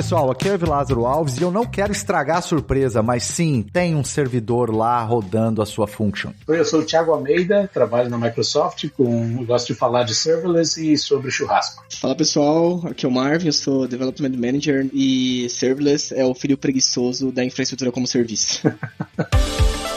Pessoal, aqui é o Lázaro Alves e eu não quero estragar a surpresa, mas sim, tem um servidor lá rodando a sua function. Oi, eu sou o Thiago Almeida, trabalho na Microsoft, com, gosto de falar de serverless e sobre churrasco. Fala pessoal, aqui é o Marvin, eu sou Development Manager e serverless é o filho preguiçoso da infraestrutura como serviço.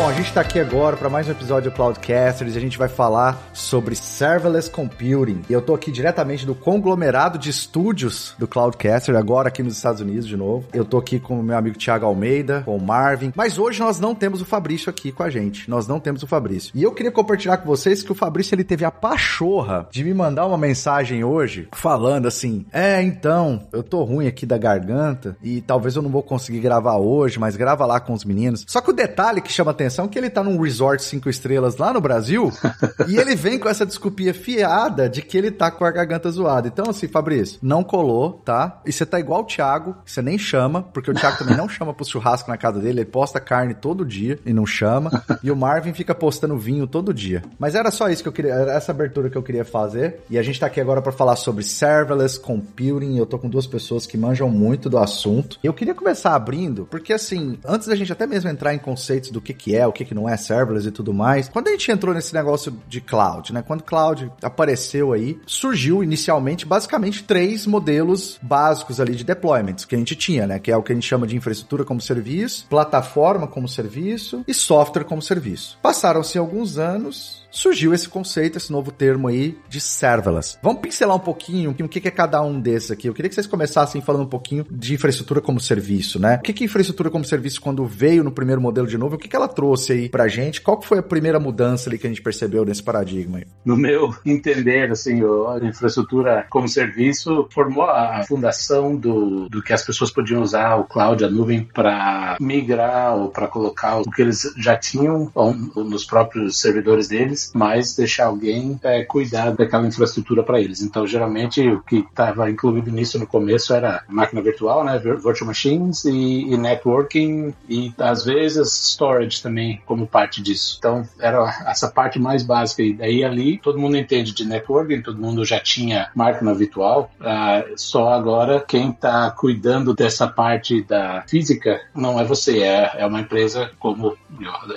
Bom, a gente está aqui agora para mais um episódio do Cloudcasters e a gente vai falar sobre serverless computing. E eu tô aqui diretamente do conglomerado de estúdios do Cloudcaster, agora aqui nos Estados Unidos de novo. Eu tô aqui com o meu amigo Thiago Almeida, com o Marvin, mas hoje nós não temos o Fabrício aqui com a gente. Nós não temos o Fabrício. E eu queria compartilhar com vocês que o Fabrício ele teve a pachorra de me mandar uma mensagem hoje falando assim: "É, então, eu tô ruim aqui da garganta e talvez eu não vou conseguir gravar hoje, mas grava lá com os meninos". Só que o detalhe que chama atenção é que ele tá num resort cinco estrelas lá no Brasil e ele vem com essa desculpinha fiada de que ele tá com a garganta zoada. Então, assim, Fabrício, não colou, tá? E você tá igual o Thiago, você nem chama, porque o Thiago também não chama pro churrasco na casa dele, ele posta carne todo dia e não chama. E o Marvin fica postando vinho todo dia. Mas era só isso que eu queria, era essa abertura que eu queria fazer. E a gente tá aqui agora para falar sobre serverless computing. Eu tô com duas pessoas que manjam muito do assunto. Eu queria começar abrindo, porque assim, antes da gente até mesmo entrar em conceitos do que que é, o que que não é serverless e tudo mais, quando a gente entrou nesse negócio de cloud, né? Quando cloud apareceu aí, surgiu inicialmente basicamente três modelos básicos ali de deployments que a gente tinha, né? Que é o que a gente chama de infraestrutura como serviço, plataforma como serviço e software como serviço. Passaram-se alguns anos, surgiu esse conceito, esse novo termo aí de serverless. Vamos pincelar um pouquinho o que é cada um desses aqui. Eu queria que vocês começassem falando um pouquinho de infraestrutura como serviço, né? O que é infraestrutura como serviço quando veio no primeiro modelo de novo? O que ela trouxe aí pra gente? Qual foi a primeira mudança ali que a gente percebeu nesse paradigma aí? No meu entender, assim, a infraestrutura como serviço formou a fundação do, do que as pessoas podiam usar o cloud, a nuvem, para migrar ou para colocar o que eles já tinham nos próprios servidores deles, mas deixar alguém é, cuidar daquela infraestrutura para eles. Então, geralmente, o que estava incluído nisso no começo era máquina virtual, né, virtual machines e, e networking e às vezes storage também como parte disso. Então, era essa parte mais básica. E daí ali, todo mundo entende de networking, todo mundo já tinha máquina virtual. Uh, só agora, quem está cuidando dessa parte da física não é você, é, é uma empresa como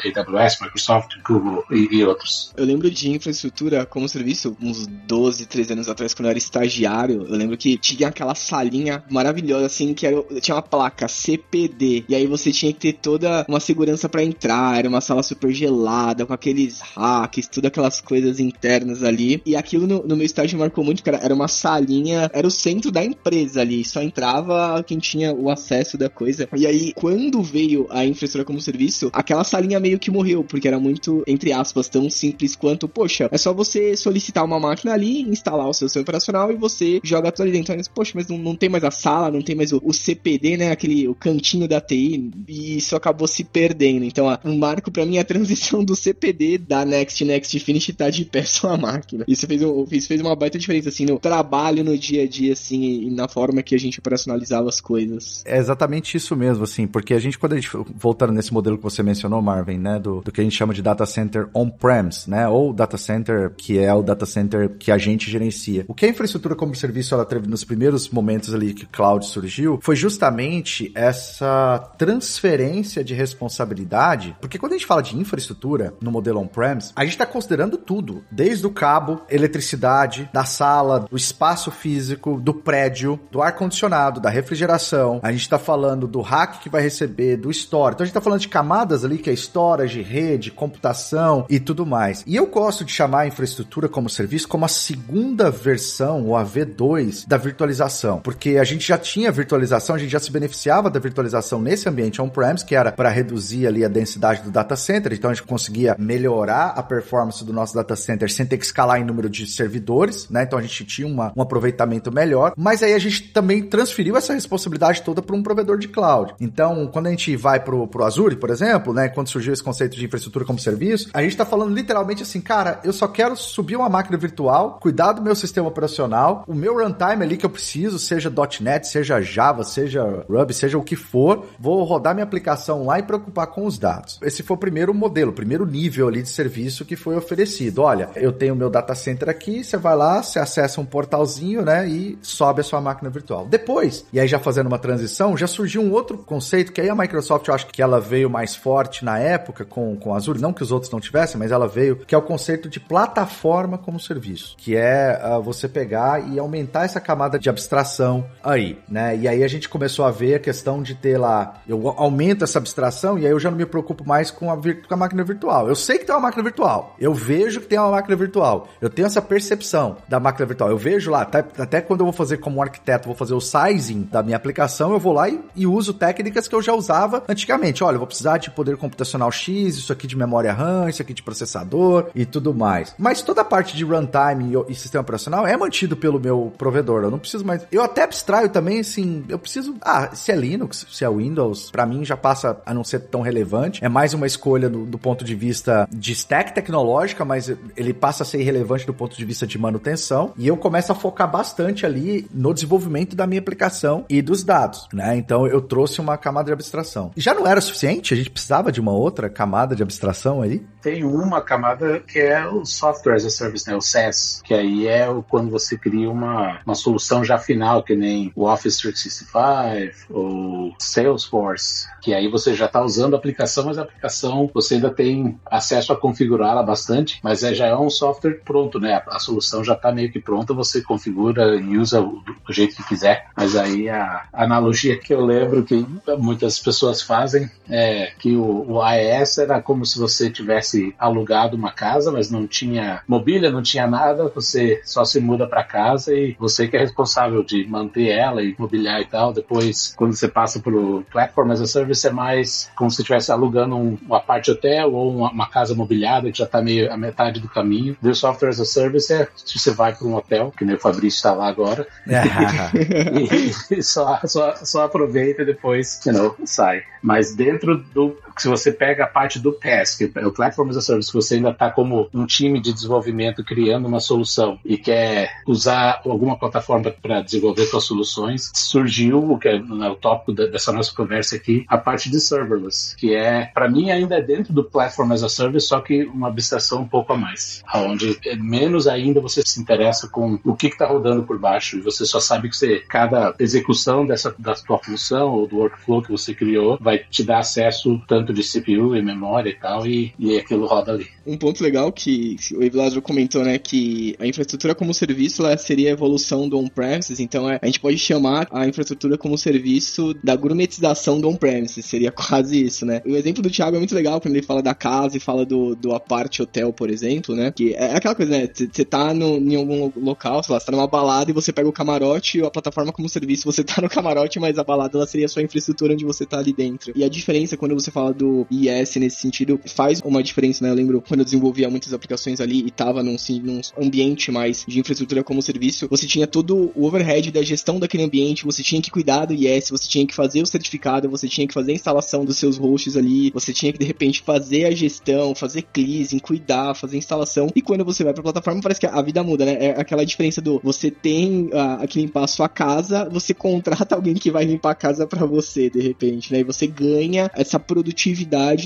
AWS, Microsoft, Google e, e outros. Eu lembro de infraestrutura como serviço uns 12, 13 anos atrás, quando eu era estagiário. Eu lembro que tinha aquela salinha maravilhosa, assim, que era, tinha uma placa CPD. E aí você tinha que ter toda uma segurança para entrar. Era uma sala super gelada, com aqueles hacks, tudo aquelas coisas internas ali. E aquilo no, no meu estágio marcou muito, cara. Era uma salinha, era o centro da empresa ali. Só entrava quem tinha o acesso da coisa. E aí, quando veio a infraestrutura como serviço, aquela salinha meio que morreu, porque era muito, entre aspas, tão simples quanto, poxa, é só você solicitar uma máquina ali, instalar o seu sistema operacional e você joga tudo ali dentro. Então, poxa, mas não, não tem mais a sala, não tem mais o, o, CPD, né? Aquele o cantinho da TI, e isso acabou se perdendo. Então, ó, um marco para mim é a transição do CPD da Next Next Finish tá de pé sua máquina. Isso fez, isso fez uma baita diferença, assim, no trabalho, no dia a dia, assim, e na forma que a gente operacionalizava as coisas. É exatamente isso mesmo, assim, porque a gente, quando a gente, voltando nesse modelo que você mencionou, Marvin, né, do, do que a gente chama de data center on-premise, né, ou data center que é o data center que a gente gerencia. O que a infraestrutura como serviço ela teve nos primeiros momentos ali que o cloud surgiu foi justamente essa transferência de responsabilidade, porque quando a gente fala de infraestrutura no modelo on-premise, a gente está considerando tudo, desde o cabo, eletricidade, da sala, do espaço físico, do prédio, do ar-condicionado, da refrigeração. A gente está falando do rack que vai receber, do store. Então a gente está falando de camadas ali que é storage, rede, computação e tudo mais. E eu gosto de chamar a infraestrutura como serviço como a segunda versão, ou a V2, da virtualização, porque a gente já tinha virtualização, a gente já se beneficiava da virtualização nesse ambiente on-premise, que era para reduzir ali a densidade do data center, então a gente conseguia melhorar a performance do nosso data center sem ter que escalar em número de servidores, né? Então a gente tinha uma, um aproveitamento melhor, mas aí a gente também transferiu essa responsabilidade toda para um provedor de cloud. Então, quando a gente vai pro, pro Azure, por exemplo, né? Quando surgiu esse conceito de infraestrutura como serviço, a gente está falando literalmente assim, cara, eu só quero subir uma máquina virtual, cuidar do meu sistema operacional, o meu runtime ali que eu preciso, seja .NET, seja Java, seja Ruby, seja o que for, vou rodar minha aplicação lá e preocupar com os dados. Esse foi o primeiro modelo, o primeiro nível ali de serviço que foi oferecido. Olha, eu tenho meu data center aqui, você vai lá, você acessa um portalzinho, né, e sobe a sua máquina virtual. Depois, e aí já fazendo uma transição, já surgiu um outro conceito que aí a Microsoft, eu acho que ela veio mais forte na época com, com Azure, não que os outros não tivessem, mas ela veio, que é o conceito de plataforma como serviço, que é uh, você pegar e aumentar essa camada de abstração aí, né? E aí a gente começou a ver a questão de ter lá, eu aumento essa abstração e aí eu já não me preocupo mais com a, com a máquina virtual. Eu sei que tem uma máquina virtual, eu vejo que tem uma máquina virtual, eu tenho essa percepção da máquina virtual, eu vejo lá, até, até quando eu vou fazer como arquiteto, vou fazer o sizing da minha aplicação, eu vou lá e, e uso técnicas que eu já usava antigamente. Olha, eu vou precisar de poder computacional X, isso aqui de memória RAM, isso aqui de processador e tudo mais. Mas toda a parte de runtime e, e sistema operacional é mantido pelo meu provedor. Eu não preciso mais. Eu até abstraio também, assim, eu preciso. Ah, se é Linux, se é Windows, para mim já passa a não ser tão relevante. É mais uma escolha do, do ponto de vista de stack tecnológica, mas ele passa a ser irrelevante do ponto de vista de manutenção. E eu começo a focar bastante ali no desenvolvimento da minha aplicação e dos dados, né? Então eu trouxe uma camada de abstração. Já não era suficiente? A gente precisava de uma outra camada de abstração aí? Tem uma camada que é o Software as a Service, né? O SaaS, que aí é quando você cria uma, uma solução já final, que nem o Office 365 ou Salesforce, que aí você já está usando a aplicação, mas a aplicação você ainda tem acesso a configurá-la bastante, mas é, já é um software pronto, né? A, a solução já está meio que pronta, você configura e usa o, do jeito que quiser. Mas aí a analogia que eu lembro que muitas pessoas fazem é que o, o AES era como se você tivesse alugado uma casa, mas não tinha mobília, não tinha nada, você só se muda para casa e você que é responsável de manter ela e mobiliar e tal. Depois, quando você passa pro Platform as a Service, é mais como se estivesse alugando um, uma parte hotel ou uma, uma, casa mobiliada que já está meio a metade do caminho. o Software as a Service é se você vai para um hotel, que nem o Fabrício está lá agora, e, e só, só, só aproveita e depois, you know, sai. Mas dentro do se você pega a parte do PaaS, que é o Platform as a Service, que você ainda está como um time de desenvolvimento criando uma solução e quer usar alguma plataforma para desenvolver suas soluções, surgiu, o que é o tópico dessa nossa conversa aqui, a parte de serverless, que é, para mim, ainda é dentro do Platform as a Service, só que uma abstração um pouco a mais, onde é menos ainda você se interessa com o que está rodando por baixo e você só sabe que você, cada execução dessa da sua função ou do workflow que você criou vai te dar acesso tanto tanto de CPU e memória e tal, e, e aquilo roda ali. Um ponto legal que o Evilásio comentou, né, que a infraestrutura como serviço ela seria a evolução do on-premises, então é, a gente pode chamar a infraestrutura como serviço da gourmetização do on-premises, seria quase isso, né? O exemplo do Thiago é muito legal quando ele fala da casa e fala do, do apart hotel, por exemplo, né? Que é aquela coisa, né? Você tá no, em algum local, sei lá, você tá numa balada e você pega o camarote ou a plataforma como serviço, você tá no camarote, mas a balada ela seria a sua infraestrutura onde você tá ali dentro. E a diferença quando você fala do IS nesse sentido faz uma diferença, né? Eu lembro quando eu desenvolvia muitas aplicações ali e tava num, assim, num ambiente mais de infraestrutura como serviço, você tinha todo o overhead da gestão daquele ambiente, você tinha que cuidar do IS, você tinha que fazer o certificado, você tinha que fazer a instalação dos seus hosts ali, você tinha que de repente fazer a gestão, fazer cleansing, cuidar, fazer a instalação. E quando você vai pra plataforma, parece que a vida muda, né? É aquela diferença do você tem uh, que limpar a sua casa, você contrata alguém que vai limpar a casa para você, de repente, né? E você ganha essa produtividade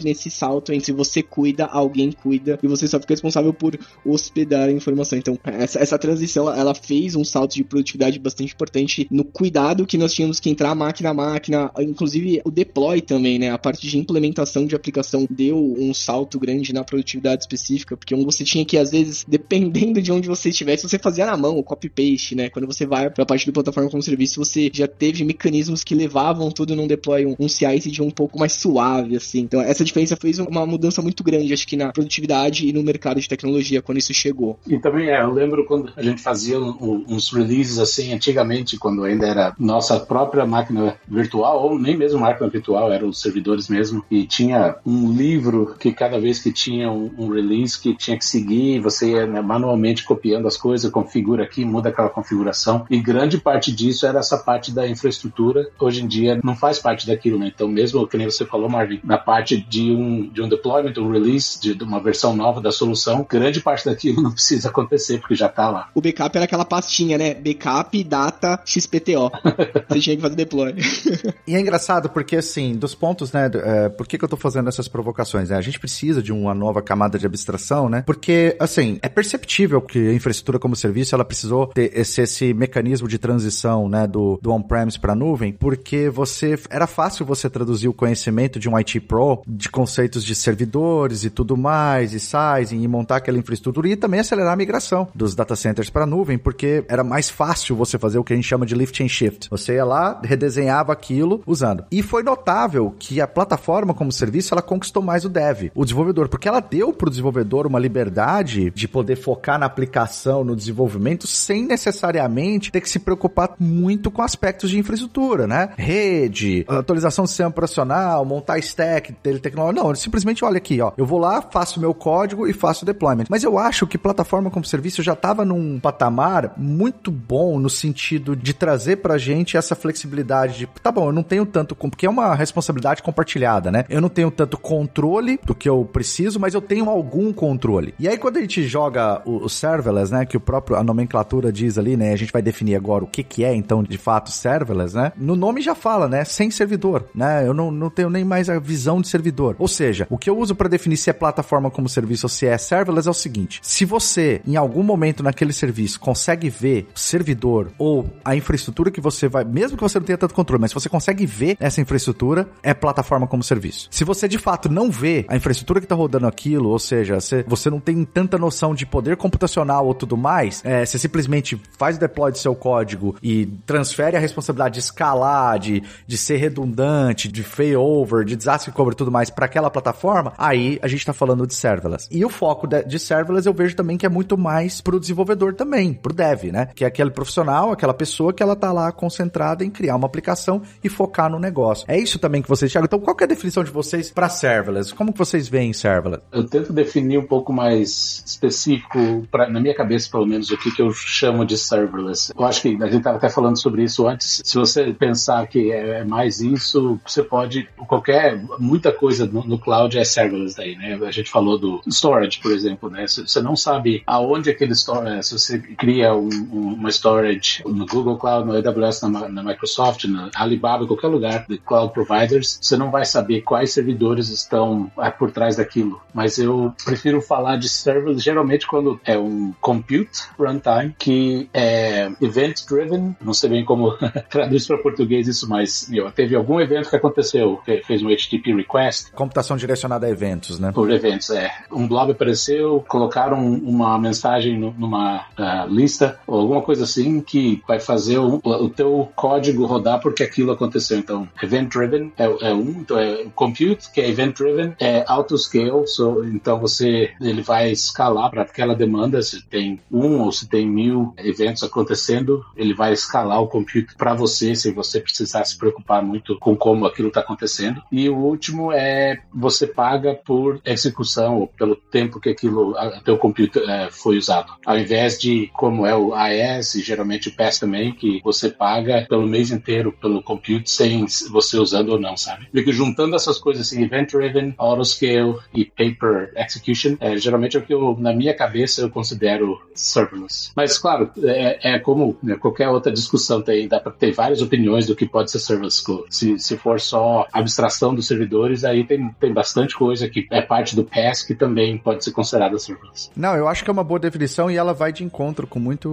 nesse salto entre você cuida, alguém cuida e você só fica responsável por hospedar a informação. Então, essa, essa transição ela fez um salto de produtividade bastante importante no cuidado que nós tínhamos que entrar máquina a máquina, inclusive o deploy também, né? A parte de implementação de aplicação deu um salto grande na produtividade específica, porque você tinha que, às vezes, dependendo de onde você estivesse, você fazia na mão o copy-paste, né? Quando você vai para a parte do plataforma como serviço, você já teve mecanismos que levavam tudo num deploy, um, um CI de um pouco mais suave, assim assim. Então, essa diferença fez uma mudança muito grande, acho que na produtividade e no mercado de tecnologia quando isso chegou. E também é, eu lembro quando a gente fazia um, uns releases assim, antigamente, quando ainda era nossa própria máquina virtual, ou nem mesmo máquina virtual, eram os servidores mesmo, e tinha um livro que cada vez que tinha um, um release que tinha que seguir, você ia né, manualmente copiando as coisas, configura aqui, muda aquela configuração, e grande parte disso era essa parte da infraestrutura. Hoje em dia não faz parte daquilo, né? Então, mesmo que nem você falou, Marvin, na parte de um, de um deployment, um release, de, de uma versão nova da solução, grande parte daquilo não precisa acontecer, porque já tá lá. O backup era aquela pastinha, né? Backup, data, XPTO. você tinha que fazer deploy. e é engraçado porque, assim, dos pontos, né? É, por que, que eu tô fazendo essas provocações? Né? A gente precisa de uma nova camada de abstração, né? Porque, assim, é perceptível que a infraestrutura como serviço, ela precisou ter esse, esse mecanismo de transição, né? Do, do on-premise para nuvem, porque você... Era fácil você traduzir o conhecimento de um IT Pro, de conceitos de servidores e tudo mais, e sizing, e montar aquela infraestrutura, e também acelerar a migração dos data centers para nuvem, porque era mais fácil você fazer o que a gente chama de lift and shift. Você ia lá, redesenhava aquilo usando. E foi notável que a plataforma como serviço, ela conquistou mais o dev, o desenvolvedor, porque ela deu para o desenvolvedor uma liberdade de poder focar na aplicação, no desenvolvimento, sem necessariamente ter que se preocupar muito com aspectos de infraestrutura, né? Rede, atualização do sistema operacional, montar stack, dele tecnológico. Não, simplesmente olha aqui, ó. Eu vou lá, faço meu código e faço deployment. Mas eu acho que plataforma como serviço já estava num patamar muito bom no sentido de trazer pra gente essa flexibilidade de, tá bom, eu não tenho tanto, porque é uma responsabilidade compartilhada, né? Eu não tenho tanto controle do que eu preciso, mas eu tenho algum controle. E aí quando a gente joga o, o serverless, né, que o próprio a nomenclatura diz ali, né, a gente vai definir agora o que que é então de fato serverless, né? No nome já fala, né, sem servidor, né? Eu não, não tenho nem mais a visão de servidor. Ou seja, o que eu uso para definir se é plataforma como serviço ou se é serverless é o seguinte: se você em algum momento naquele serviço consegue ver o servidor ou a infraestrutura que você vai, mesmo que você não tenha tanto controle, mas se você consegue ver essa infraestrutura, é plataforma como serviço. Se você de fato não vê a infraestrutura que está rodando aquilo, ou seja, você, você não tem tanta noção de poder computacional ou tudo mais, é, você simplesmente faz o deploy do seu código e transfere a responsabilidade de escalar, de, de ser redundante, de failover, de desastre cover e tudo mais para aquela plataforma, aí a gente está falando de serverless. E o foco de, de serverless eu vejo também que é muito mais pro desenvolvedor também, pro dev, né? Que é aquele profissional, aquela pessoa que ela tá lá concentrada em criar uma aplicação e focar no negócio. É isso também que vocês, Thiago. Então, qual é a definição de vocês para serverless? Como que vocês veem serverless? Eu tento definir um pouco mais específico, pra, na minha cabeça, pelo menos, o que, que eu chamo de serverless. Eu acho que a gente estava até falando sobre isso antes. Se você pensar que é mais isso, você pode, qualquer, muita coisa no, no cloud é serverless daí, né? A gente falou do storage, por exemplo, né? Você não sabe aonde aquele storage, se você cria um, um, uma storage no Google Cloud, no AWS, na, na Microsoft, na Alibaba, qualquer lugar de cloud providers, você não vai saber quais servidores estão é, por trás daquilo. Mas eu prefiro falar de serverless geralmente quando é um compute runtime que é event driven, não sei bem como traduz para português isso, mas meu, teve algum evento que aconteceu, fez um HTTP request. Computação direcionada a eventos, né? Por eventos, é. Um blob apareceu, colocaram uma mensagem numa uh, lista ou alguma coisa assim que vai fazer o, o teu código rodar porque aquilo aconteceu. Então, event driven é, é um, então é compute, que é event driven, é auto scale, so, então você ele vai escalar para aquela demanda, se tem um ou se tem mil eventos acontecendo, ele vai escalar o compute para você, sem você precisar se preocupar muito com como aquilo está acontecendo. E o último é você paga por execução ou pelo tempo que aquilo, teu compute é, foi usado. Ao invés de como é o AES, geralmente o PAS também, que você paga pelo mês inteiro pelo compute sem você usando ou não, sabe? Porque juntando essas coisas assim, event driven, autoscale e paper execution, é, geralmente é o que eu, na minha cabeça, eu considero serverless. Mas, claro, é, é como né, qualquer outra discussão, tem, dá para ter várias opiniões do que pode ser serverless. Se, se for só abstração dos servidores, aí tem, tem bastante coisa que é parte do PaaS que também pode ser considerada serverless. Não, eu acho que é uma boa definição e ela vai de encontro com muito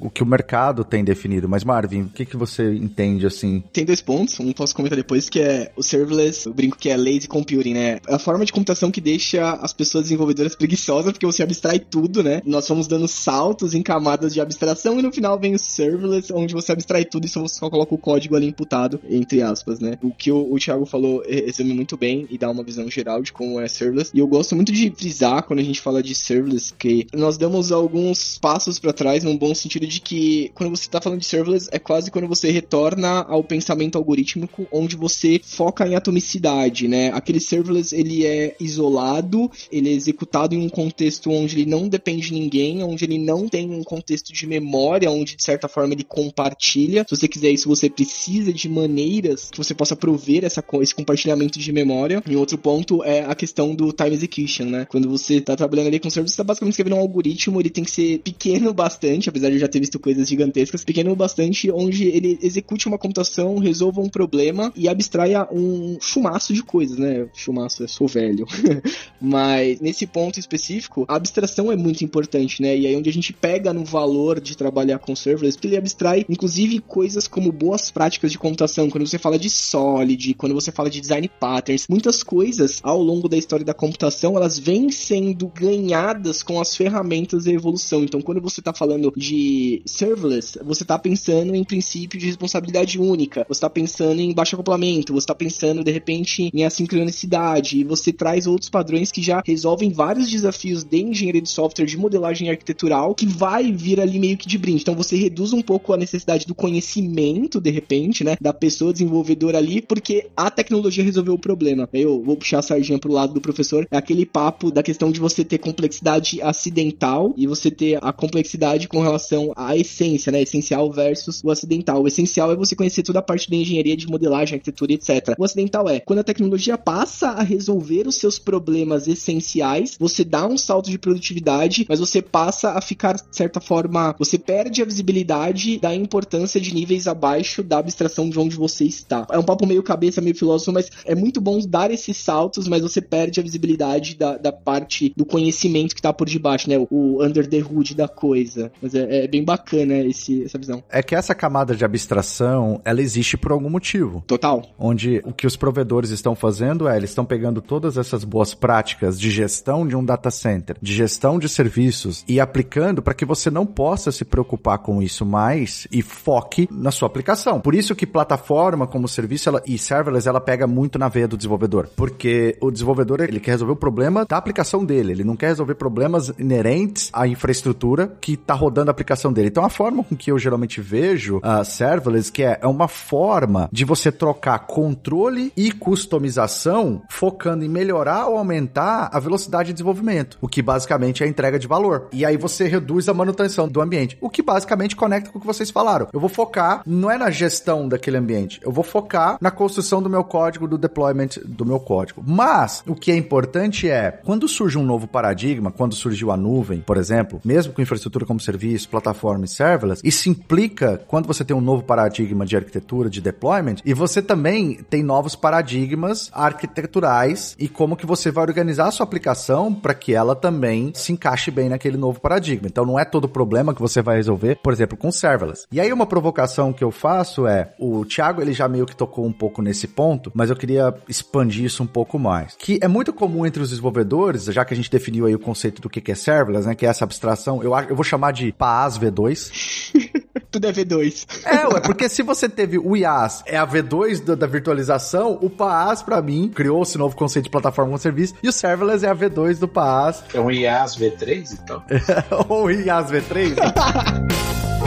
o que o mercado tem definido. Mas, Marvin, o que, que você entende assim? Tem dois pontos, um posso comentar depois, que é o serverless, eu brinco que é lazy computing, né? É a forma de computação que deixa as pessoas desenvolvedoras preguiçosas, porque você abstrai tudo, né? Nós vamos dando saltos em camadas de abstração e no final vem o serverless, onde você abstrai tudo e só você só coloca o código ali imputado, entre aspas, né? O que o, o Thiago falou, esse muito bem e dá uma visão geral de como é serverless. E eu gosto muito de frisar quando a gente fala de serverless que nós damos alguns passos para trás num bom sentido de que quando você está falando de serverless é quase quando você retorna ao pensamento algorítmico onde você foca em atomicidade, né? Aquele serverless ele é isolado, ele é executado em um contexto onde ele não depende de ninguém, onde ele não tem um contexto de memória, onde de certa forma ele compartilha. Se você quiser isso, você precisa de maneiras que você possa prover essa, esse compartilhamento de memória. E outro ponto é a questão do time execution, né? Quando você está trabalhando ali com serverless, você está basicamente escrevendo um algoritmo, ele tem que ser pequeno bastante, apesar de eu já ter visto coisas gigantescas, pequeno bastante, onde ele execute uma computação, resolva um problema e abstraia um chumaço de coisas, né? Chumaço, eu sou velho. Mas nesse ponto específico, a abstração é muito importante, né? E aí onde a gente pega no valor de trabalhar com serverless, porque ele abstrai, inclusive, coisas como boas práticas de computação. Quando você fala de Solid, quando você fala de design patterns, muitas coisas ao longo da história da computação, elas vêm sendo ganhadas com as ferramentas e evolução. Então, quando você está falando de serverless, você está pensando em princípio de responsabilidade única, você está pensando em baixo acoplamento, você está pensando de repente em assincronicidade, e você traz outros padrões que já resolvem vários desafios de engenharia de software, de modelagem arquitetural, que vai vir ali meio que de brinde. Então você reduz um pouco a necessidade do conhecimento, de repente, né, da pessoa desenvolvedora ali, porque a tecnologia resolveu problema. Eu vou puxar a sardinha pro lado do professor, é aquele papo da questão de você ter complexidade acidental e você ter a complexidade com relação à essência, né, essencial versus o acidental. O essencial é você conhecer toda a parte da engenharia de modelagem, arquitetura, etc. O acidental é quando a tecnologia passa a resolver os seus problemas essenciais, você dá um salto de produtividade, mas você passa a ficar, de certa forma, você perde a visibilidade da importância de níveis abaixo da abstração de onde você está. É um papo meio cabeça, meio filósofo, mas é muito bom dar esses saltos, mas você perde a visibilidade da, da parte do conhecimento que está por debaixo, né? O under the hood da coisa. Mas é, é bem bacana esse, essa visão. É que essa camada de abstração, ela existe por algum motivo. Total. Onde o que os provedores estão fazendo é, eles estão pegando todas essas boas práticas de gestão de um data center, de gestão de serviços e aplicando para que você não possa se preocupar com isso mais e foque na sua aplicação. Por isso que plataforma como serviço ela, e serverless ela pega muito na veia do desenvolvedor, porque o desenvolvedor ele quer resolver o problema da aplicação dele, ele não quer resolver problemas inerentes à infraestrutura que está rodando a aplicação dele. Então a forma com que eu geralmente vejo a uh, serverless que é, é uma forma de você trocar controle e customização focando em melhorar ou aumentar a velocidade de desenvolvimento, o que basicamente é a entrega de valor. E aí você reduz a manutenção do ambiente, o que basicamente conecta com o que vocês falaram. Eu vou focar não é na gestão daquele ambiente, eu vou focar na construção do meu código, do deployment do meu código. Mas o que é importante é quando surge um novo paradigma, quando surgiu a nuvem, por exemplo, mesmo com infraestrutura como serviço, plataforma e serverless, isso implica quando você tem um novo paradigma de arquitetura, de deployment, e você também tem novos paradigmas arquiteturais e como que você vai organizar a sua aplicação para que ela também se encaixe bem naquele novo paradigma. Então não é todo problema que você vai resolver, por exemplo, com serverless. E aí uma provocação que eu faço é, o Thiago ele já meio que tocou um pouco nesse ponto, mas eu queria expandir isso um pouco mais. Que é muito comum entre os desenvolvedores, já que a gente definiu aí o conceito do que é serverless, né, que é essa abstração, eu, eu vou chamar de PaaS V2. Tudo é V2. É, ué, porque se você teve o IaaS, é a V2 da, da virtualização, o PaaS, para mim, criou esse novo conceito de plataforma como serviço, e o serverless é a V2 do PaaS. É um IaaS V3, então? Ou IaaS V3?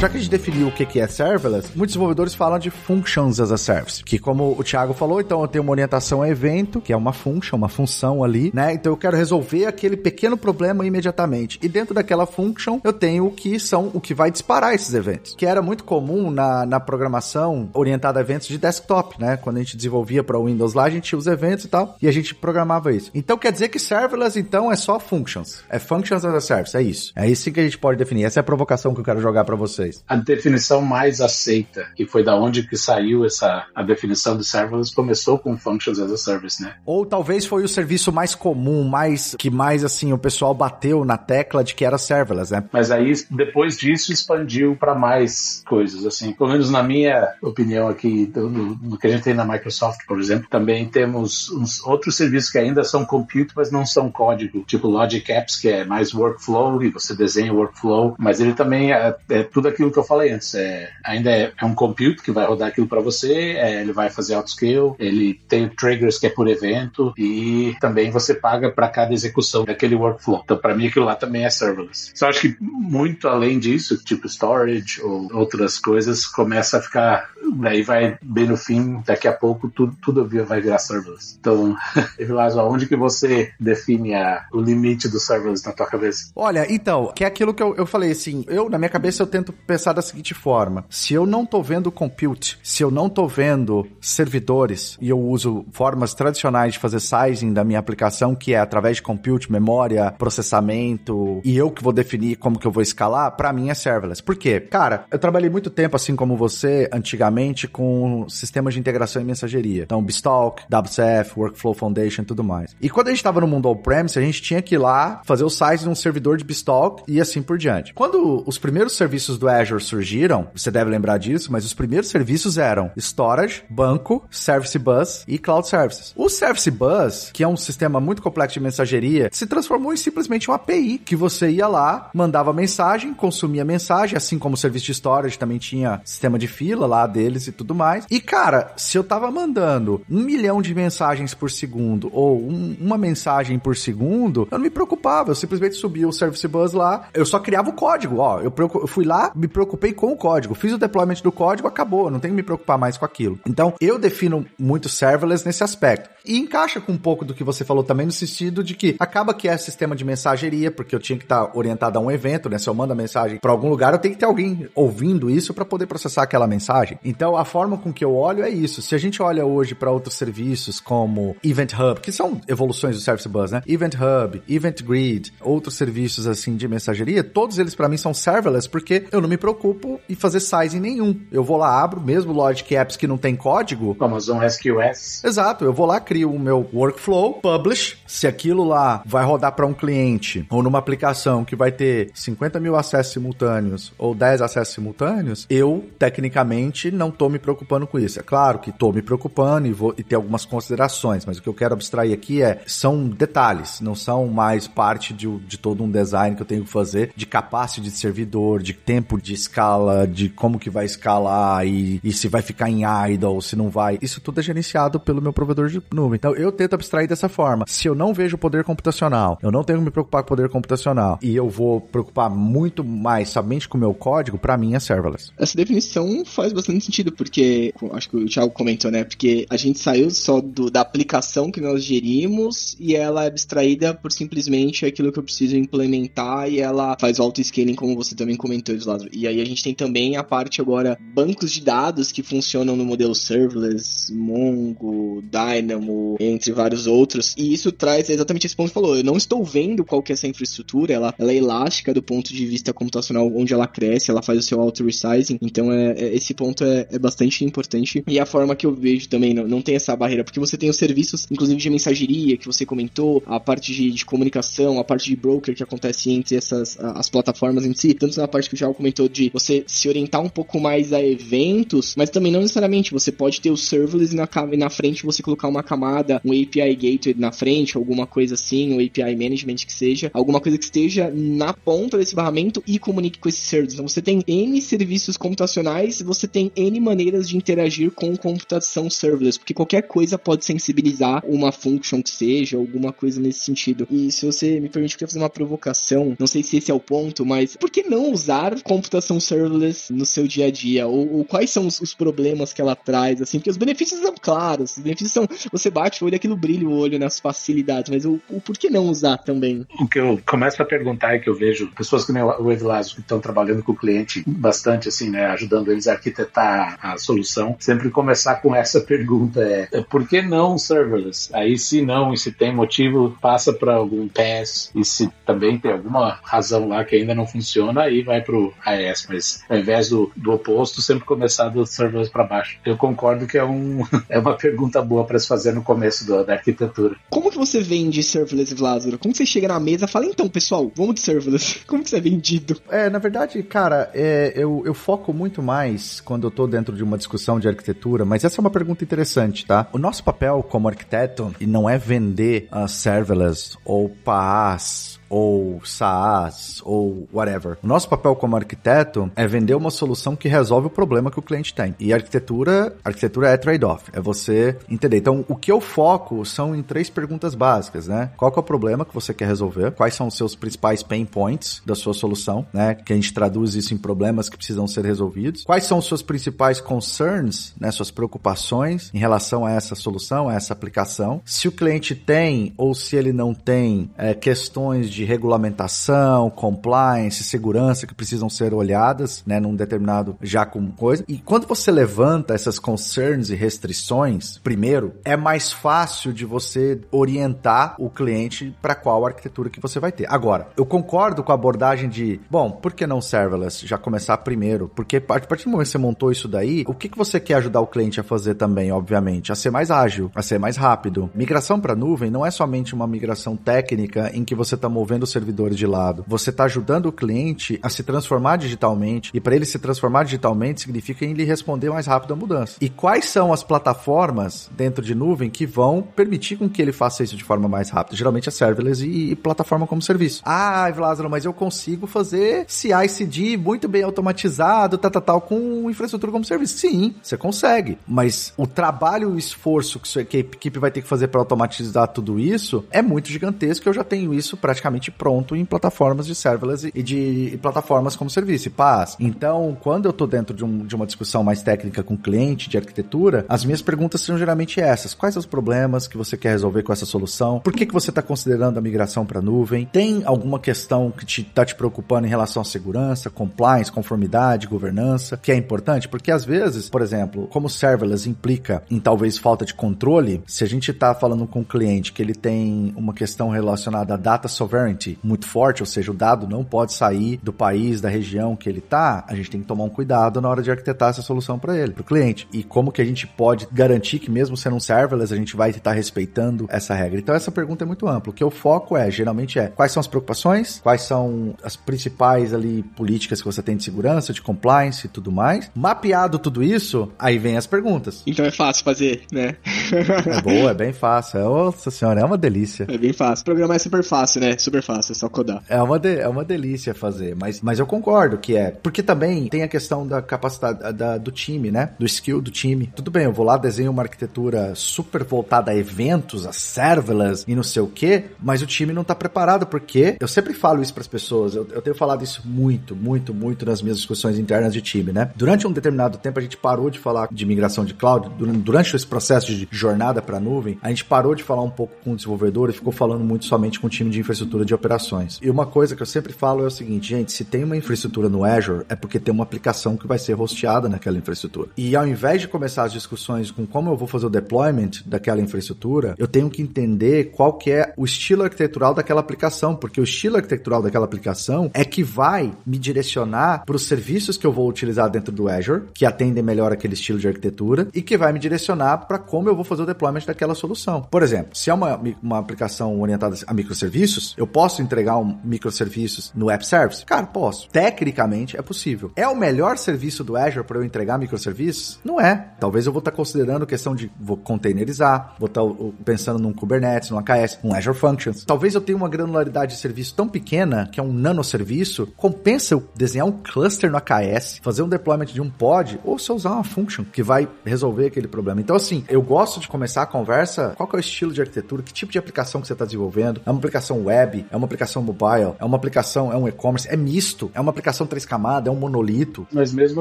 Já que a gente definiu o que é serverless, muitos desenvolvedores falam de functions as a service, que como o Thiago falou, então eu tenho uma orientação a evento, que é uma function, uma função ali, né? Então eu quero resolver aquele pequeno problema imediatamente. E dentro daquela function, eu tenho o que são o que vai disparar esses eventos, que era muito comum na, na programação orientada a eventos de desktop, né? Quando a gente desenvolvia para o Windows lá, a gente tinha os eventos e tal, e a gente programava isso. Então quer dizer que serverless então é só functions, é functions as a service, é isso. É isso que a gente pode definir. Essa é a provocação que eu quero jogar para vocês A definição mais aceita, que foi da onde que saiu essa a definição de serverless, começou com functions as a service, né? Ou talvez foi o serviço mais comum, mais que mais assim o pessoal bateu na tecla de que era serverless, né? Mas aí depois disso expandiu para mais coisas, assim. Pelo menos na minha opinião aqui, do, do, que a gente tem na Microsoft, por exemplo, também temos uns outros serviços que ainda são compute, mas não são código, tipo Logic Apps, que é mais workflow e você desenha o workflow, mas ele também é, é tudo aquilo aquilo que eu falei antes. É, ainda é, é um compute que vai rodar aquilo para você, é, ele vai fazer autoscale, ele tem triggers que é por evento e também você paga para cada execução daquele workflow. Então, para mim, aquilo lá também é serverless. Só acho que muito além disso, tipo storage ou outras coisas, começa a ficar. Daí vai bem no fim, daqui a pouco tudo, tudo vai virar serverless. Então, Vilazo, aonde que você define a, o limite do serverless na tua cabeça? Olha, então, que é aquilo que eu, eu falei assim, eu na minha cabeça eu tento pensar da seguinte forma: se eu não tô vendo compute, se eu não tô vendo servidores e eu uso formas tradicionais de fazer sizing da minha aplicação, que é através de compute, memória, processamento, e eu que vou definir como que eu vou escalar, para mim é serverless. Por quê? Cara, eu trabalhei muito tempo, assim como você, antigamente, com sistemas de integração e mensageria. Então, Bistalk, WCF, Workflow Foundation e tudo mais. E quando a gente estava no mundo on-premise, a gente tinha que ir lá fazer o size de um servidor de Bistalk e assim por diante. Quando os primeiros serviços do Azure surgiram, você deve lembrar disso, mas os primeiros serviços eram Storage, Banco, Service Bus e Cloud Services. O Service Bus, que é um sistema muito complexo de mensageria, se transformou em simplesmente uma API que você ia lá, mandava mensagem, consumia mensagem, assim como o serviço de storage também tinha sistema de fila lá deles e tudo mais. E cara, se eu tava mandando um milhão de mensagens por segundo ou um, uma mensagem por segundo, eu não me preocupava, eu simplesmente subia o Service Bus lá, eu só criava o código, ó, eu, eu fui lá, me preocupei com o código, fiz o deployment do código, acabou, não tenho que me preocupar mais com aquilo. Então, eu defino muito serverless nesse aspecto. E encaixa com um pouco do que você falou também no sentido de que acaba que é sistema de mensageria, porque eu tinha que estar orientado a um evento, né? Se eu mando a mensagem para algum lugar, eu tenho que ter alguém ouvindo isso para poder processar aquela mensagem. Então, a forma com que eu olho é isso. Se a gente olha hoje para outros serviços como Event Hub, que são evoluções do Service Bus, né? Event Hub, Event Grid, outros serviços assim de mensageria, todos eles para mim são serverless porque eu não me preocupo em fazer sizing nenhum. Eu vou lá, abro, mesmo Logic Apps que não tem código. Amazon SQS. Exato, eu vou lá, crio o meu workflow, publish. Se aquilo lá vai rodar para um cliente ou numa aplicação que vai ter 50 mil acessos simultâneos ou 10 acessos simultâneos, eu, tecnicamente, não tô me preocupando com isso. É claro que tô me preocupando e vou e ter algumas considerações, mas o que eu quero abstrair aqui é são detalhes, não são mais parte de, de todo um design que eu tenho que fazer de capacidade de servidor, de tempo de escala, de como que vai escalar e, e se vai ficar em idle, se não vai. Isso tudo é gerenciado pelo meu provedor de nuvem. Então eu tento abstrair dessa forma. Se eu não vejo poder computacional, eu não tenho que me preocupar com poder computacional e eu vou preocupar muito mais somente com o meu código, para mim é serverless. Essa definição faz bastante sentido, porque acho que o Thiago comentou, né? Porque a gente saiu só do, da aplicação que nós gerimos e ela é abstraída por simplesmente aquilo que eu preciso implementar e ela faz o auto-scaling, como você também comentou, Eduardo. E aí a gente tem também a parte agora, bancos de dados que funcionam no modelo serverless, Mongo, Dynamo, entre vários outros. E isso traz exatamente esse ponto que falou. Eu não estou vendo qual que é essa infraestrutura, ela, ela é elástica do ponto de vista computacional, onde ela cresce, ela faz o seu auto-resizing. Então, é, é, esse ponto é, é, bastante importante. E a forma que eu vejo também, não, não tem essa barreira, porque você tem os serviços, inclusive de mensageria, que você comentou, a parte de, de comunicação, a parte de broker que acontece entre essas as plataformas em si, tanto na parte que o Thiago comentou de você se orientar um pouco mais a eventos, mas também não necessariamente, você pode ter o serverless e na, na frente você colocar uma camada, um API gateway na frente, alguma coisa assim, um API management que seja, alguma coisa que esteja na ponta desse barramento e comunique com esse serviço. Então você tem N serviços computacionais, você tem N maneiras de interagir com computação serverless, porque qualquer coisa pode sensibilizar uma function que seja, alguma coisa nesse sentido. E se você me permite, eu fazer uma provocação, não sei se esse é o ponto, mas por que não usar computação serverless no seu dia a dia? Ou, ou quais são os, os, problemas que ela traz, assim? Porque os benefícios são claros, os benefícios são, você bate o olho, aquilo brilha o olho nas facilidades, mas o, o por que não usar também? O que eu começo a perguntar é que eu vejo pessoas que nem o Evilazo que estão trabalhando com o cliente bastante, assim, né, ajudando eles a arquitetar a solução, sempre começar com essa pergunta é, é por que não serverless? Aí se não, e se tem motivo, passa para algum PaaS, e se também tem alguma razão lá que ainda não funciona, aí vai pro AES, mas ao invés do, do oposto, sempre começar do serverless para baixo. Eu concordo que é, um, é uma pergunta boa para se fazer no começo do, da arquitetura. Como que você vende serverless, Lázaro? Como que você chega na mesa e fala, então, pessoal, vamos de serverless? Como que você é vendido? É, na verdade, cara, é, eu, eu foco muito mais quando eu tô dentro de uma discussão de arquitetura, mas essa é uma pergunta interessante, tá? O nosso papel como arquiteto, e não é vender a serverless ou PaaS ou SaaS, ou whatever. O nosso papel como arquiteto é vender uma solução que resolve o problema que o cliente tem. E arquitetura, arquitetura é trade-off, é você entender. Então, o que eu foco são em três perguntas básicas, né? Qual é o problema que você quer resolver? Quais são os seus principais pain points da sua solução, né? Que a gente traduz isso em problemas que precisam ser resolvidos. Quais são os seus principais concerns, né? Suas preocupações em relação a essa solução, a essa aplicação. Se o cliente tem ou se ele não tem é, questões de regulamentação, compliance, segurança que precisam ser olhadas, né? Num determinado já com coisa. E quando você levanta essas concerns e restrições, primeiro, é mais fácil de você orientar o cliente para qual arquitetura que você vai ter. Agora, eu concordo com a abordagem de, bom, por que não serverless? Já começar primeiro, porque a partir do momento que você montou isso daí, o que, que você quer ajudar o cliente a fazer também, obviamente? A ser mais ágil, a ser mais rápido. Migração para nuvem não é somente uma migração técnica em que você está movendo os servidores de lado. Você está ajudando o cliente a se transformar digitalmente e para ele se transformar digitalmente significa ele responder mais rápido à mudança. E quais são as plataformas dentro de nuvem que vão permitir com que ele faça isso de forma mais rápida? Geralmente é serverless e, e plataforma como serviço. Ah, Lázaro, mas eu consigo fazer CI/CD muito bem automatizado, tal, tal, tal, com infraestrutura como serviço. Sim, você consegue. Mas o trabalho o esforço que a equipe vai ter que fazer para automatizar tudo isso é muito gigantesco. Eu já tenho isso praticamente pronto em plataformas de serverless e de plataformas como serviço, PaaS. Então, quando eu estou dentro de, um, de, uma discussão mais técnica com o cliente de arquitetura, as minhas perguntas são geralmente essas: quais são os problemas que você quer resolver com essa solução? Por que, que você está considerando a migração para nuvem? Tem alguma questão que está te, te preocupando em relação à segurança, compliance, conformidade, governança, que é importante? Porque às vezes, por exemplo, como serverless implica em talvez falta de controle, se a gente está falando com um cliente que ele tem uma questão relacionada a data sovereignty muito forte, ou seja, o dado não pode sair do país, da região que ele está, a gente tem que tomar um cuidado na hora de arquitetar essa solução para ele, para o cliente. E como que a gente pode garantir que mesmo sendo um serverless, a gente vai estar respeitando essa regra? Então essa pergunta é muito ampla. O que eu foco é, geralmente é, quais são as preocupações, quais são as principais ali políticas que você tem de segurança, de compliance e tudo mais. Mapeado tudo isso, aí vem as perguntas. Então é fácil fazer, né? é boa, é bem fácil. Nossa senhora, é uma delícia. É bem fácil. Programar é super fácil, né? Super fácil, é só codar. É uma, de, é uma delícia fazer, mas, mas eu concordo que é. Porque também tem a questão da capacidade da, do time, né? Do skill do time. Tudo bem, eu vou lá, desenho uma arquitetura super voltada a eventos, a serverless e não sei o que, mas o time não tá preparado, porque eu sempre falo isso para as pessoas, eu, eu tenho falado isso muito, muito, muito nas minhas discussões internas de time, né? Durante um determinado tempo a gente parou de falar de migração de cloud, durante esse processo de jornada para nuvem, a gente parou de falar um pouco com o desenvolvedor e ficou falando muito somente com o time de infraestrutura de operações. E uma coisa que eu sempre falo é o seguinte, gente, se tem uma infraestrutura no Azure, é porque tem uma aplicação que vai ser hosteada naquela infraestrutura. E ao invés de começar as discussões com como eu vou fazer o deployment daquela infraestrutura, eu tenho que entender qual que é o estilo arquitetural daquela aplicação, porque o estilo arquitetural daquela aplicação é que vai me direcionar para os serviços que eu vou utilizar dentro do Azure, que atendem melhor aquele estilo de arquitetura, e que vai me direcionar para como eu vou fazer o deployment daquela solução. Por exemplo, se é uma, uma aplicação orientada a microserviços, eu posso entregar um microserviços no App Service? Cara, posso. Tecnicamente é possível. É o melhor serviço do Azure para eu entregar microserviços? Não é. Talvez eu vou estar tá considerando questão de vou containerizar, vou estar tá, pensando num Kubernetes, num AKS, um Azure Functions. Talvez eu tenha uma granularidade de serviço tão pequena que é um nanoserviço, compensa eu desenhar um cluster no AKS, fazer um deployment de um pod, ou se eu usar uma function que vai resolver aquele problema. Então, assim, eu gosto de começar a conversa, qual é o estilo de arquitetura, que tipo de aplicação que você está desenvolvendo, é uma aplicação web, é uma aplicação mobile, é uma aplicação, é um e-commerce, é misto, é uma aplicação três camadas, é um monolito. Mas mesmo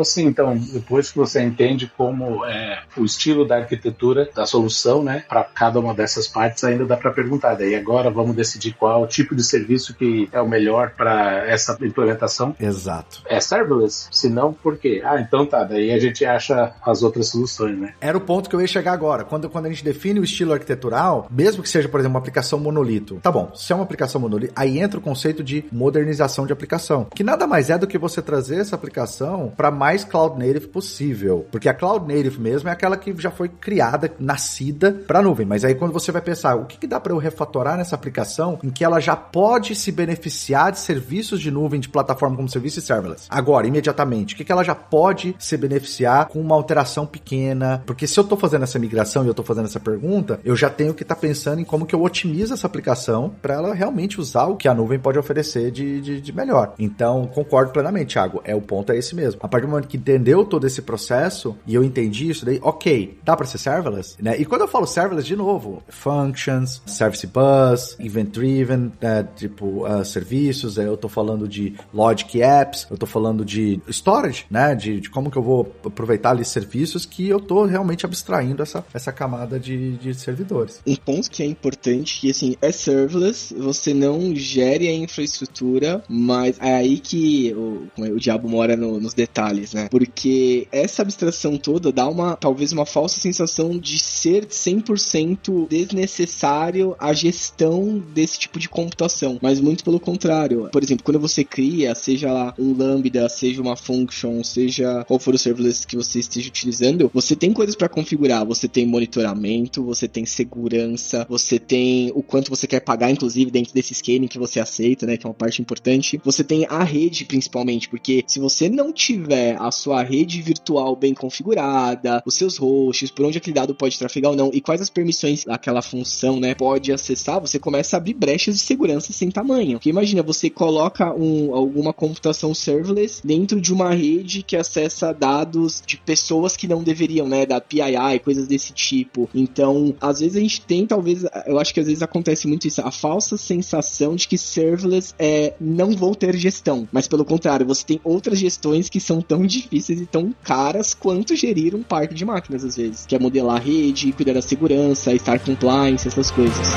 assim, então, depois que você entende como é o estilo da arquitetura, da solução, né, para cada uma dessas partes, ainda dá para perguntar. Daí agora vamos decidir qual tipo de serviço que é o melhor para essa implementação. Exato. É serverless? Se não, por quê? Ah, então tá, daí a gente acha as outras soluções, né? Era o ponto que eu ia chegar agora. Quando, quando a gente define o estilo arquitetural, mesmo que seja, por exemplo, uma aplicação monolito, tá bom, se é uma aplicação monolito, aí entra o conceito de modernização de aplicação, que nada mais é do que você trazer essa aplicação para mais cloud native possível, porque a cloud native mesmo é aquela que já foi criada, nascida para nuvem, mas aí quando você vai pensar, o que, que dá para eu refatorar nessa aplicação em que ela já pode se beneficiar de serviços de nuvem, de plataforma como serviço e serverless? Agora, imediatamente, o que, que ela já pode se beneficiar com uma alteração pequena? Porque se eu estou fazendo essa migração e eu estou fazendo essa pergunta, eu já tenho que estar tá pensando em como que eu otimizo essa aplicação para ela realmente usar o que a nuvem pode oferecer de, de, de, melhor. Então, concordo plenamente, Thiago. É o ponto é esse mesmo. A partir do momento que entendeu todo esse processo e eu entendi isso, daí, ok, dá para ser serverless, né? E quando eu falo serverless, de novo, functions, service bus, event driven, né? tipo uh, serviços, eu estou falando de logic apps, eu estou falando de storage, né? De, de, como que eu vou aproveitar ali serviços que eu estou realmente abstraindo essa, essa camada de, de servidores. Um ponto que é importante que assim é serverless, você não gere a infraestrutura, mas é aí que o, é, o diabo mora no, nos detalhes, né? Porque essa abstração toda dá uma talvez uma falsa sensação de ser 100% desnecessário a gestão desse tipo de computação, mas muito pelo contrário. Por exemplo, quando você cria, seja lá um lambda, seja uma function, seja qual for o serverless que você esteja utilizando, você tem coisas para configurar, você tem monitoramento, você tem segurança, você tem o quanto você quer pagar, inclusive dentro desse scaling que você aceita, né, que é uma parte importante. Você tem a rede principalmente, porque se você não tiver a sua rede virtual bem configurada, os seus hosts, por onde aquele dado pode trafegar ou não e quais as permissões aquela função, né, pode acessar, você começa a abrir brechas de segurança sem tamanho. Porque imagina, você coloca um, alguma computação serverless dentro de uma rede que acessa dados de pessoas que não deveriam, né, da PII, coisas desse tipo. Então, às vezes a gente tem, talvez, eu acho que às vezes acontece muito isso, a falsa sensação de que serverless é, não vou ter gestão, mas pelo contrário, você tem outras gestões que são tão difíceis e tão caras quanto gerir um parque de máquinas às vezes, que é modelar a rede, cuidar da segurança, estar compliance, essas coisas.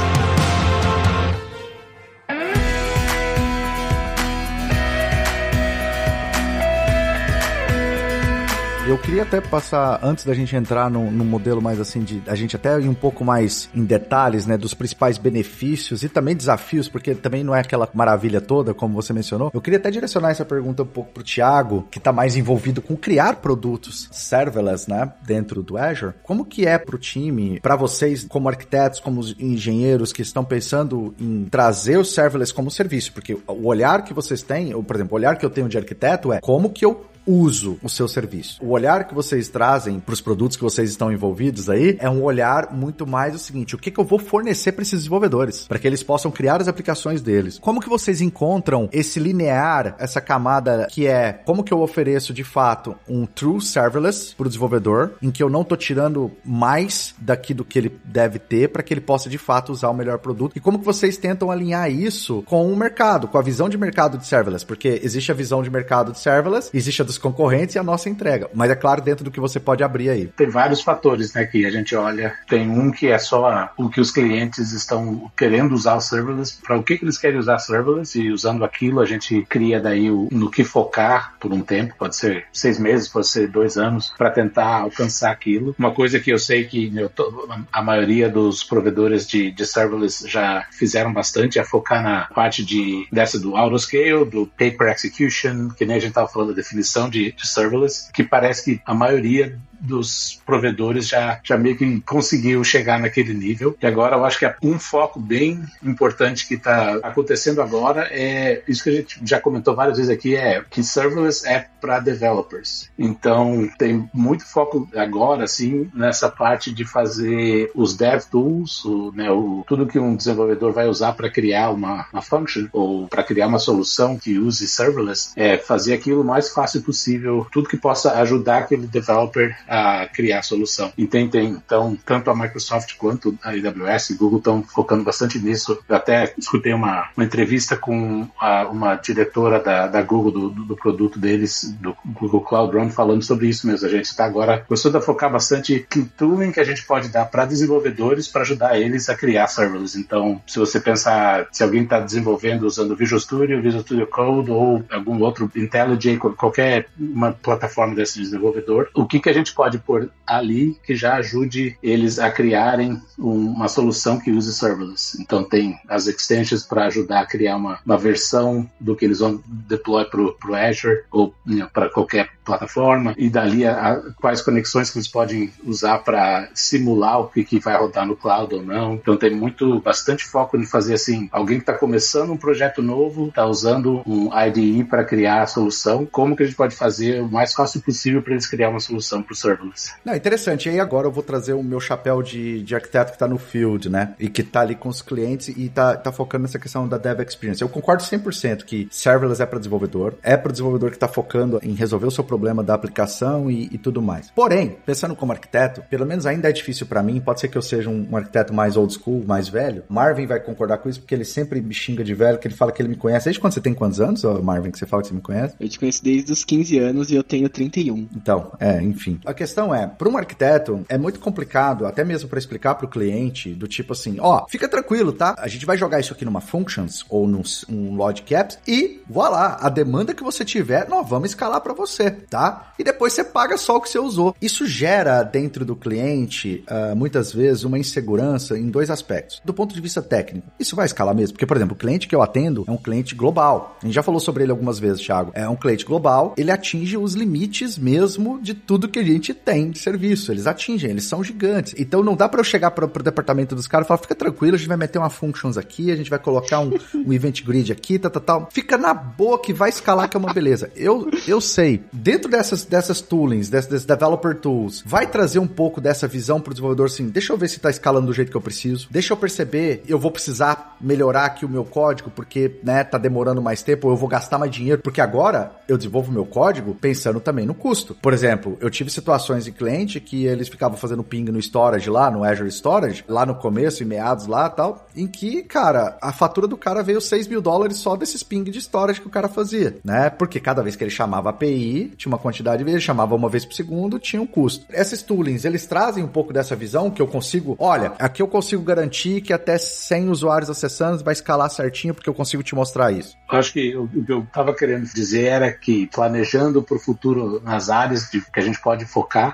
Eu queria até passar, antes da gente entrar no, modelo mais assim, de a gente até ir um pouco mais em detalhes, né, dos principais benefícios e também desafios, porque também não é aquela maravilha toda, como você mencionou. Eu queria até direcionar essa pergunta um pouco pro Thiago, que tá mais envolvido com criar produtos serverless, né, dentro do Azure. Como que é pro time, para vocês como arquitetos, como engenheiros que estão pensando em trazer o serverless como serviço? Porque o olhar que vocês têm, ou por exemplo, o olhar que eu tenho de arquiteto é como que eu uso o seu serviço. O olhar que vocês trazem para os produtos que vocês estão envolvidos aí é um olhar muito mais o seguinte: o que, que eu vou fornecer para esses desenvolvedores, para que eles possam criar as aplicações deles. Como que vocês encontram esse linear, essa camada que é como que eu ofereço de fato um true serverless para o desenvolvedor, em que eu não estou tirando mais daqui do que ele deve ter para que ele possa de fato usar o melhor produto. E como que vocês tentam alinhar isso com o mercado, com a visão de mercado de serverless, porque existe a visão de mercado de serverless, existe a dos concorrentes e a nossa entrega. Mas é claro, dentro do que você pode abrir aí. Tem vários fatores, né, que a gente olha. Tem um que é só o que os clientes estão querendo usar o serverless, para o que, que eles querem usar serverless, e usando aquilo a gente cria daí o, no que focar por um tempo, pode ser seis meses, pode ser dois anos, para tentar alcançar aquilo. Uma coisa que eu sei que eu tô, a maioria dos provedores de, de serverless já fizeram bastante é focar na parte de dessa do autoscale, do paper execution, que nem a gente estava falando da definição de, de serverless, que parece que a maioria dos provedores já, já meio que conseguiu chegar naquele nível. E agora eu acho que um foco bem importante que está acontecendo agora é isso que a gente já comentou várias vezes aqui, é que serverless é para developers. Então tem muito foco agora, assim, nessa parte de fazer os dev tools, o, né, o, tudo que um desenvolvedor vai usar para criar uma, uma function ou para criar uma solução que use serverless, é fazer aquilo o mais fácil possível, tudo que possa ajudar aquele developer a criar a solução. Entendem? Então, tanto a Microsoft quanto a AWS e Google estão focando bastante nisso. Eu até escutei uma, uma entrevista com a, uma diretora da, da Google, do, do, produto deles, do Google Cloud Run, falando sobre isso mesmo. A gente está agora gostando de focar bastante em tooling que a gente pode dar para desenvolvedores para ajudar eles a criar serverless. Então, se você pensar, se alguém está desenvolvendo usando Visual Studio, Visual Studio Code ou algum outro IntelliJ, qualquer uma plataforma desse desenvolvedor, o que, que a gente pode pode pôr ali que já ajude eles a criarem uma solução que use serverless. Então tem as extensions para ajudar a criar uma, uma versão do que eles vão deploy para o Azure ou né, para qualquer plataforma e dali a, a, quais conexões que eles podem usar para simular o que, que vai rodar no cloud ou não. Então tem muito, bastante foco em fazer assim, alguém que está começando um projeto novo, está usando um IDE para criar a solução, como que a gente pode fazer o mais fácil possível para eles criar uma solução para o serverless serverless. Não, interessante. E aí agora eu vou trazer o meu chapéu de, de arquiteto que tá no field, né? E que tá ali com os clientes e tá, tá focando nessa questão da dev experience. Eu concordo 100% que serverless é para desenvolvedor, é para desenvolvedor que tá focando em resolver o seu problema da aplicação e, e tudo mais. Porém, pensando como arquiteto, pelo menos ainda é difícil para mim, pode ser que eu seja um, um, arquiteto mais old school, mais velho. Marvin vai concordar com isso porque ele sempre me xinga de velho, que ele fala que ele me conhece. Desde quando você tem quantos anos, Marvin, que você fala que você me conhece? Eu te conheço desde os 15 anos e eu tenho 31. Então, é, enfim. A questão é, para um arquiteto, é muito complicado, até mesmo para explicar para o cliente, do tipo assim, ó, fica tranquilo, tá? A gente vai jogar isso aqui numa functions ou num um logic caps e voilá, a demanda que você tiver, nós vamos escalar para você, tá? E depois você paga só o que você usou. Isso gera dentro do cliente, uh, muitas vezes, uma insegurança em dois aspectos. Do ponto de vista técnico, isso vai escalar mesmo? Porque, por exemplo, o cliente que eu atendo é um cliente global. A gente já falou sobre ele algumas vezes, Thiago. É um cliente global, ele atinge os limites mesmo de tudo que a gente tem de serviço. Eles atingem, eles são gigantes. Então não dá para eu chegar para o departamento dos caras e falar, fica tranquilo, a gente vai meter uma functions aqui, a gente vai colocar um, um event grid aqui, tal, tal, tal. Fica na boa que vai escalar que é uma beleza. Eu, eu sei, dentro dessas, dessas toolings, desses, desses developer tools, vai trazer um pouco dessa visão pro desenvolvedor assim, deixa eu ver se tá escalando do jeito que eu preciso, deixa eu perceber, eu vou precisar melhorar aqui o meu código porque, né, tá demorando mais tempo, eu vou gastar mais dinheiro, porque agora eu desenvolvo meu código pensando também no custo. Por exemplo, eu tive situações em cliente que eles ficavam fazendo ping no storage lá, no Azure Storage, lá no começo, em meados lá tal, em que, cara, a fatura do cara veio 6 mil dólares só desses ping de storage que o cara fazia, né? Porque cada vez que ele chamava API, tinha uma quantidade de ele chamava uma vez por segundo, tinha um custo. Esses toolings, eles trazem um pouco dessa visão que eu consigo, olha, aqui eu consigo garantir que até 100 usuários acessando vai escalar certinho porque eu consigo te mostrar isso. Eu acho que o que eu estava querendo dizer era que planejando para o futuro nas áreas de, que a gente pode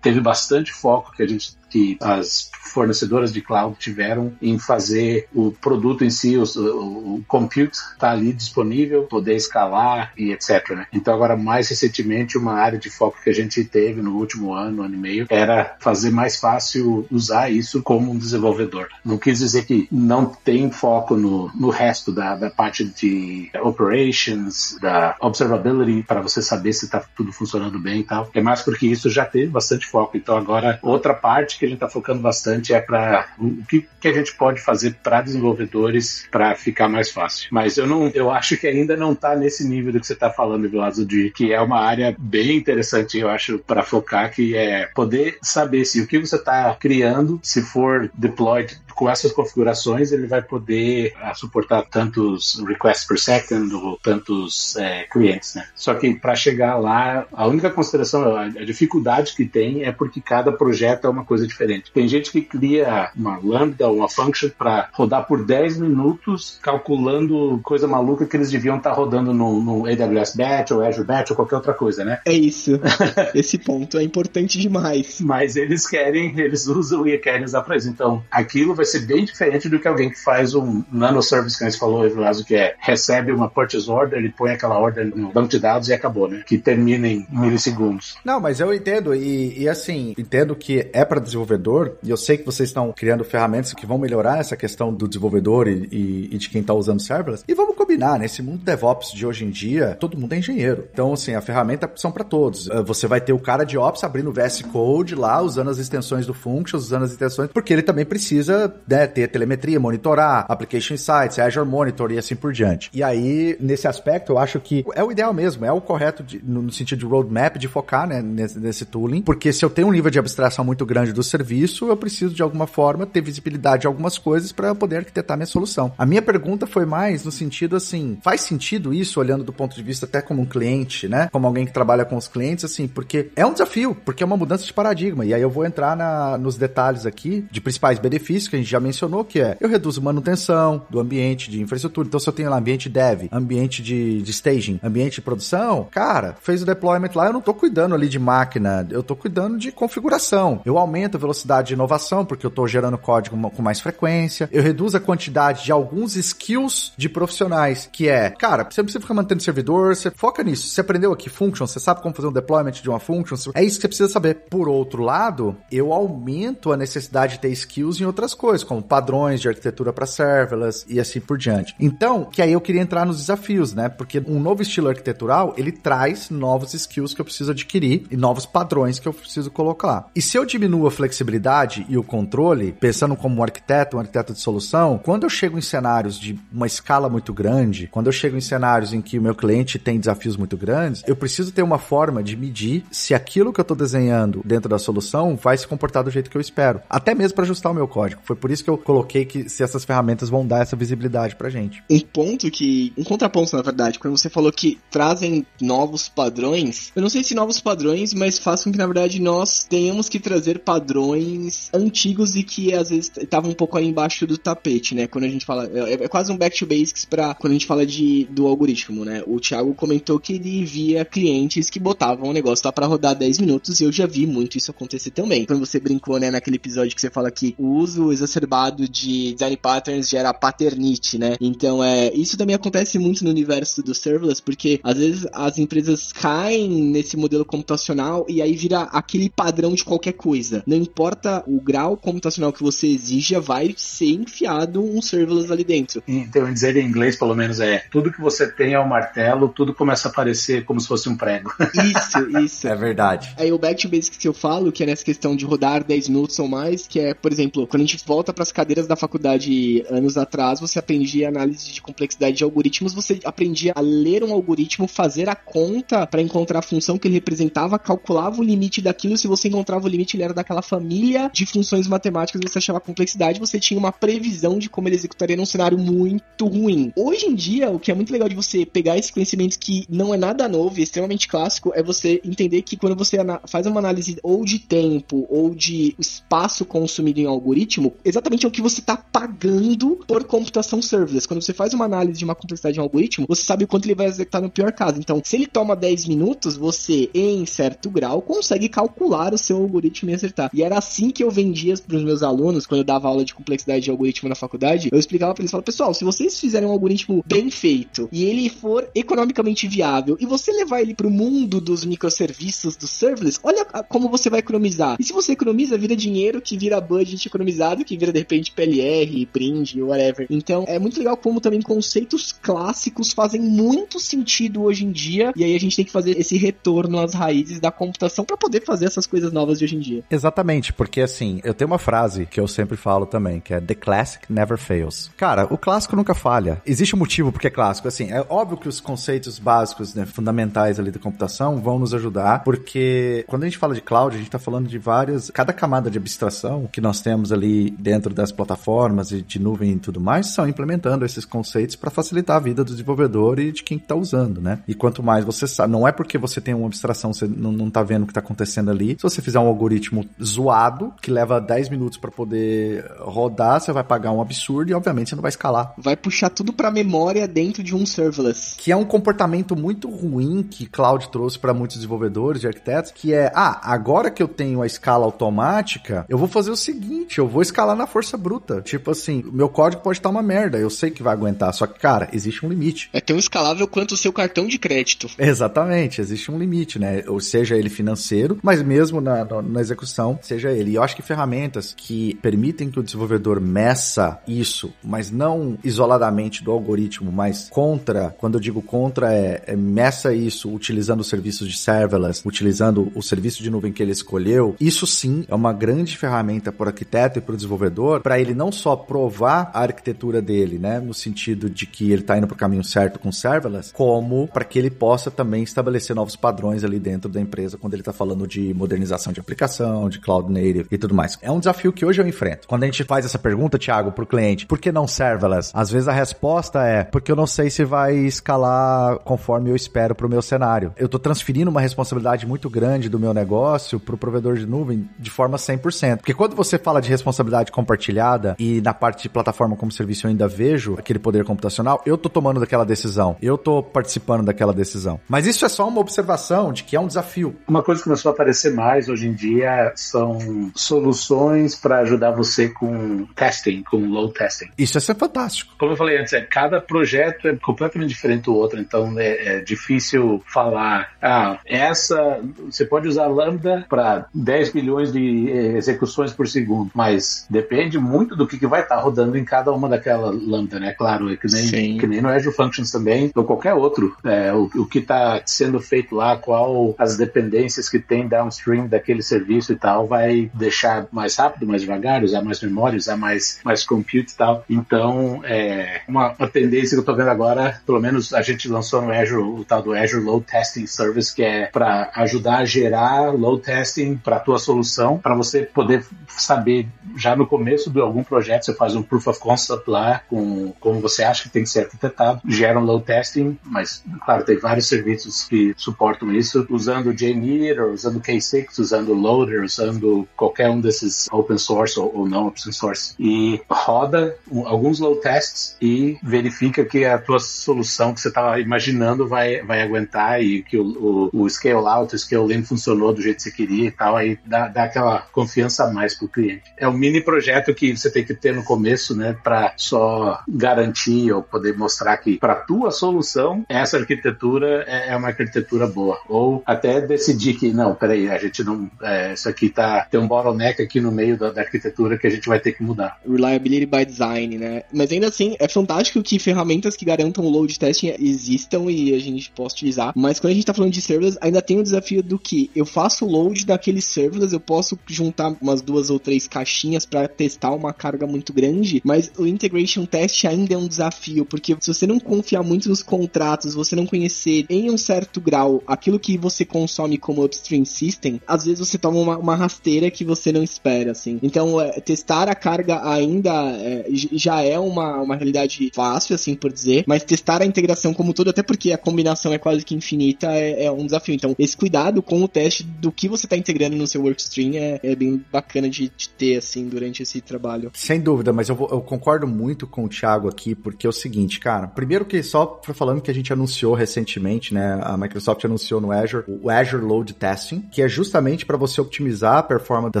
teve bastante foco que a gente que as fornecedoras de cloud tiveram em fazer o produto em si, o, o compute está ali disponível, poder escalar e etc. Né? Então agora mais recentemente uma área de foco que a gente teve no último ano, ano e meio, era fazer mais fácil usar isso como um desenvolvedor. Não quis dizer que não tem foco no, no resto da, da parte de operations, da observability para você saber se está tudo funcionando bem e tal. É mais porque isso já teve bastante foco. Então agora outra parte que a gente está focando bastante é para o que, que a gente pode fazer para desenvolvedores para ficar mais fácil. Mas eu não, eu acho que ainda não está nesse nível do que você está falando, Vilazo, de que é uma área bem interessante, eu acho, para focar, que é poder saber se o que você está criando, se for deployed com essas configurações, ele vai poder uh, suportar tantos requests per second ou tantos é, clientes, né? Só que para chegar lá, a única consideração, a, a, dificuldade que tem é porque cada projeto é uma coisa diferente. Tem gente que cria uma lambda, uma function para rodar por 10 minutos, calculando coisa maluca que eles deviam estar tá rodando no, no AWS Batch ou Azure Batch ou qualquer outra coisa, né? É isso. Esse ponto é importante demais. Mas eles querem, eles usam e querem usar para isso. Então, aquilo vai ser bem diferente do que alguém que faz um nanoservice, que a gente falou, Evilásio, que é recebe uma purchase order, ele põe aquela order no banco de dados e acabou, né? Que termina em milissegundos. Não, mas eu entendo, e, e assim, entendo que é para desenvolvedor, e eu sei que vocês estão criando ferramentas que vão melhorar essa questão do desenvolvedor e, e, e de quem está usando serverless. E vamos combinar, nesse mundo DevOps de hoje em dia, todo mundo é engenheiro. Então, assim, a ferramenta são para todos. Ah, você vai ter o cara de Ops abrindo o VS Code lá, usando as extensões do Functions, usando as extensões, porque ele também precisa né, ter telemetria, monitorar, Application Insights, Azure Monitor e assim por diante. E aí, nesse aspecto, eu acho que é o ideal mesmo, é o correto de, no sentido de roadmap, de focar né, nesse, nesse tooling, porque se eu tenho um nível de abstração muito grande do serviço, eu preciso de alguma forma ter visibilidade de algumas coisas para poder arquitetar minha solução. A minha pergunta foi mais no sentido assim, faz sentido isso olhando do ponto de vista até como um cliente, né? Como alguém que trabalha com os clientes, assim, porque é um desafio, porque é uma mudança de paradigma. E aí eu vou entrar na, nos detalhes aqui de principais benefícios que a gente já mencionou mencionou, que é eu reduzo manutenção do ambiente de infraestrutura. Então, se eu tenho lá ambiente dev, ambiente de, de staging, ambiente de produção, cara, fez o deployment lá, eu não tô cuidando ali de máquina, eu tô cuidando de configuração. Eu aumento a velocidade de inovação, porque eu tô gerando código com mais frequência. Eu reduzo a quantidade de alguns skills de profissionais, que é, cara, você não precisa ficar mantendo servidor, você foca nisso. Você aprendeu aqui function, você sabe como fazer um deployment de uma function, é isso que você precisa saber. Por outro lado, eu aumento a necessidade de ter skills em outras coisas como padrões de arquitetura para serverless e assim por diante. Então, que aí eu queria entrar nos desafios, né? Porque um novo estilo arquitetural, ele traz novos skills que eu preciso adquirir e novos padrões que eu preciso colocar. E se eu diminuo a flexibilidade e o controle, pensando como um arquiteto, um arquiteto de solução, quando eu chego em cenários de uma escala muito grande, quando eu chego em cenários em que o meu cliente tem desafios muito grandes, eu preciso ter uma forma de medir se aquilo que eu estou desenhando dentro da solução vai se comportar do jeito que eu espero. Até mesmo para ajustar o meu código. Foi por isso que eu coloquei que se essas ferramentas vão dar essa visibilidade pra gente. Um ponto que. Um contraponto, na verdade, quando você falou que trazem novos padrões, eu não sei se novos padrões, mas faz com que, na verdade, nós tenhamos que trazer padrões antigos e que às vezes estavam um pouco aí embaixo do tapete, né? Quando a gente fala. É, é quase um back to basics para quando a gente fala de, do algoritmo, né? O Thiago comentou que ele via clientes que botavam o negócio lá para rodar 10 minutos e eu já vi muito isso acontecer também. Quando você brincou, né, naquele episódio que você fala que o uso exacerbado de design patterns gera paternity, né? Então, é, isso também acontece muito no universo do serverless, porque às vezes as empresas caem nesse modelo computacional e aí vira aquele padrão de qualquer coisa. Não importa o grau computacional que você exija, vai ser enfiado um serverless ali dentro. Então, dizer em inglês, pelo menos, é tudo que você tem é um martelo, tudo começa a aparecer como se fosse um prego. Isso, isso. É verdade. Aí o back to basics que eu falo, que é nessa questão de rodar 10 minutos ou mais, que é, por exemplo, quando a gente volta para as cadeiras da faculdade anos atrás, você aprendia análise de complexidade de algoritmos, você aprendia a ler um algoritmo, fazer a conta para encontrar a função que ele representava, calculava o limite daquilo, se você encontrava o limite, ele era daquela família de funções matemáticas, você achava a complexidade, você tinha uma previsão de como ele executaria num cenário muito ruim. Hoje em dia, o que é muito legal de você pegar esse conhecimento que não é nada novo, extremamente clássico, é você entender que quando você faz uma análise ou de tempo ou de espaço consumido em algoritmo, exatamente é o que você está pagando por computação serverless. Quando você faz uma análise de uma complexidade de um algoritmo, você sabe o quanto ele vai executar no pior caso. Então, se ele toma 10 minutos, você, em certo grau, consegue calcular o seu algoritmo e acertar. E era assim que eu vendia para os meus alunos, quando eu dava aula de complexidade de algoritmo na faculdade, eu explicava para eles, falava, pessoal, se vocês fizerem um algoritmo bem feito e ele for economicamente viável e você levar ele para o mundo dos microserviços do serverless, olha como você vai economizar. E se você economiza, vira dinheiro que vira budget economizado, que vira de repente PLR, print, whatever. Então é muito legal como também conceitos clássicos fazem muito sentido hoje em dia e aí a gente tem que fazer esse retorno às raízes da computação para poder fazer essas coisas novas de hoje em dia. Exatamente, porque assim, eu tenho uma frase que eu sempre falo também, que é The Classic Never Fails. Cara, o clássico nunca falha. Existe um motivo porque é clássico. Assim, é óbvio que os conceitos básicos, né, fundamentais ali da computação vão nos ajudar, porque quando a gente fala de cloud, a gente está falando de várias, cada camada de abstração que nós temos ali dentro das plataformas e de nuvem e tudo mais, são implementando esses conceitos para facilitar a vida do desenvolvedor e de quem está usando, né? E quanto mais você sabe, não é porque você tem uma abstração, você não, não tá vendo o que está acontecendo ali. Se você fizer um algoritmo zoado, que leva 10 minutos para poder rodar, você vai pagar um absurdo e obviamente você não vai escalar. Vai puxar tudo para memória dentro de um serverless. Que é um comportamento muito ruim que cloud trouxe para muitos desenvolvedores e arquitetos, que é, ah, agora que eu tenho a escala automática, eu vou fazer o seguinte, eu vou escalar na força bruta. Tipo assim, meu código pode estar uma merda, eu sei que vai aguentar, só que, cara, existe um limite. É tão escalável quanto o seu cartão de crédito. Exatamente, existe um limite, né? Ou seja ele financeiro, mas mesmo na, na, execução, seja ele. E eu acho que ferramentas que permitem que o desenvolvedor meça isso, mas não isoladamente do algoritmo, mas contra, quando eu digo contra, é, é meça isso utilizando os serviços de serverless, utilizando o serviço de nuvem que ele escolheu. Isso sim é uma grande ferramenta para o arquiteto e para o desenvolvedor, para ele não só provar a arquitetura dele, né, no sentido de que ele está indo para o caminho certo com serverless, como para que ele possa também estabelecer novos padrões ali dentro da empresa quando ele está falando de modernização de aplicação, de cloud native e tudo mais. É um desafio que hoje eu enfrento. Quando a gente faz essa pergunta, Thiago, para o cliente, por que não serverless? Às vezes a resposta é porque eu não sei se vai escalar conforme eu espero para o meu cenário. Eu estou transferindo uma responsabilidade muito grande do meu negócio para o provedor de nuvem de forma 100%. Porque quando você fala de responsabilidade compartilhada e na parte de plataforma como serviço eu ainda vejo aquele poder computacional, eu estou tomando daquela decisão. Eu estou participando daquela decisão. Mas isso é só uma observação de que é um desafio. Uma coisa que começou a aparecer mais hoje em dia são soluções para ajudar você com testing, com load testing. Isso é fantástico. Como eu falei antes, é, cada projeto é completamente diferente do outro, então é, é difícil falar, ah, essa você pode usar Lambda para 10 milhões de eh, execuções por segundo, mas de, depende muito do que, que vai estar tá rodando em cada uma daquela lambda, né? Claro, é que nem, que nem no Azure Functions também, ou qualquer outro. É, o, o que está sendo feito lá, qual as dependências que tem downstream daquele serviço e tal, vai deixar mais rápido, mais devagar, usar mais memória, usar mais, mais compute e tal. Então, é uma, uma tendência que eu estou vendo agora, pelo menos a gente lançou no Azure o tal do Azure Load Testing Service, que é para ajudar a gerar load testing para a tua solução, para você poder saber já no começo de algum projeto, você faz um proof of concept lá com como você acha que tem que ser arquitetado, gera um load testing, mas claro, tem vários serviços que suportam isso, usando JMeter, usando K6, usando Loader, usando qualquer um desses open source ou, ou não open source. E roda um, alguns load tests e verifica que a tua solução que você estava imaginando vai, vai aguentar e que o, o, o scale out, o scale in funcionou do jeito que você queria e tal, aí dá, dá aquela confiança a mais pro cliente. É um mini projeto que você tem que ter no começo, né, para só garantir ou poder mostrar que para tua solução essa arquitetura é, é uma arquitetura boa. Ou até decidir que não, peraí, a gente não, é, isso aqui tá tem um bottleneck aqui no meio da, da arquitetura que a gente vai ter que mudar. Reliability by design, né? Mas ainda assim é fantástico que ferramentas que garantam o load testing existam e a gente possa utilizar. Mas quando a gente tá falando de serverless, ainda tem o desafio do que eu faço o load daqueles serverless, eu posso juntar umas duas ou três caixinhas para testar uma carga muito grande, mas o integration test ainda é um desafio, porque se você não confiar muito nos contratos, você não conhecer em um certo grau aquilo que você consome como upstream system, às vezes você toma uma, uma rasteira que você não espera, assim. Então, é, testar a carga ainda é, já é uma, uma realidade fácil, assim por dizer, mas testar a integração como todo, até porque a combinação é quase que infinita, é, é um desafio. Então, esse cuidado com o teste do que você está integrando no seu workstream é, é bem bacana de, de, ter, assim, durante esse trabalho. Sem dúvida, mas eu, vou, eu concordo muito com o Thiago aqui, porque é o seguinte, cara, primeiro que só falando que a gente anunciou recentemente, né, a Microsoft anunciou no Azure o Azure Load Testing, que é justamente para você optimizar a performance da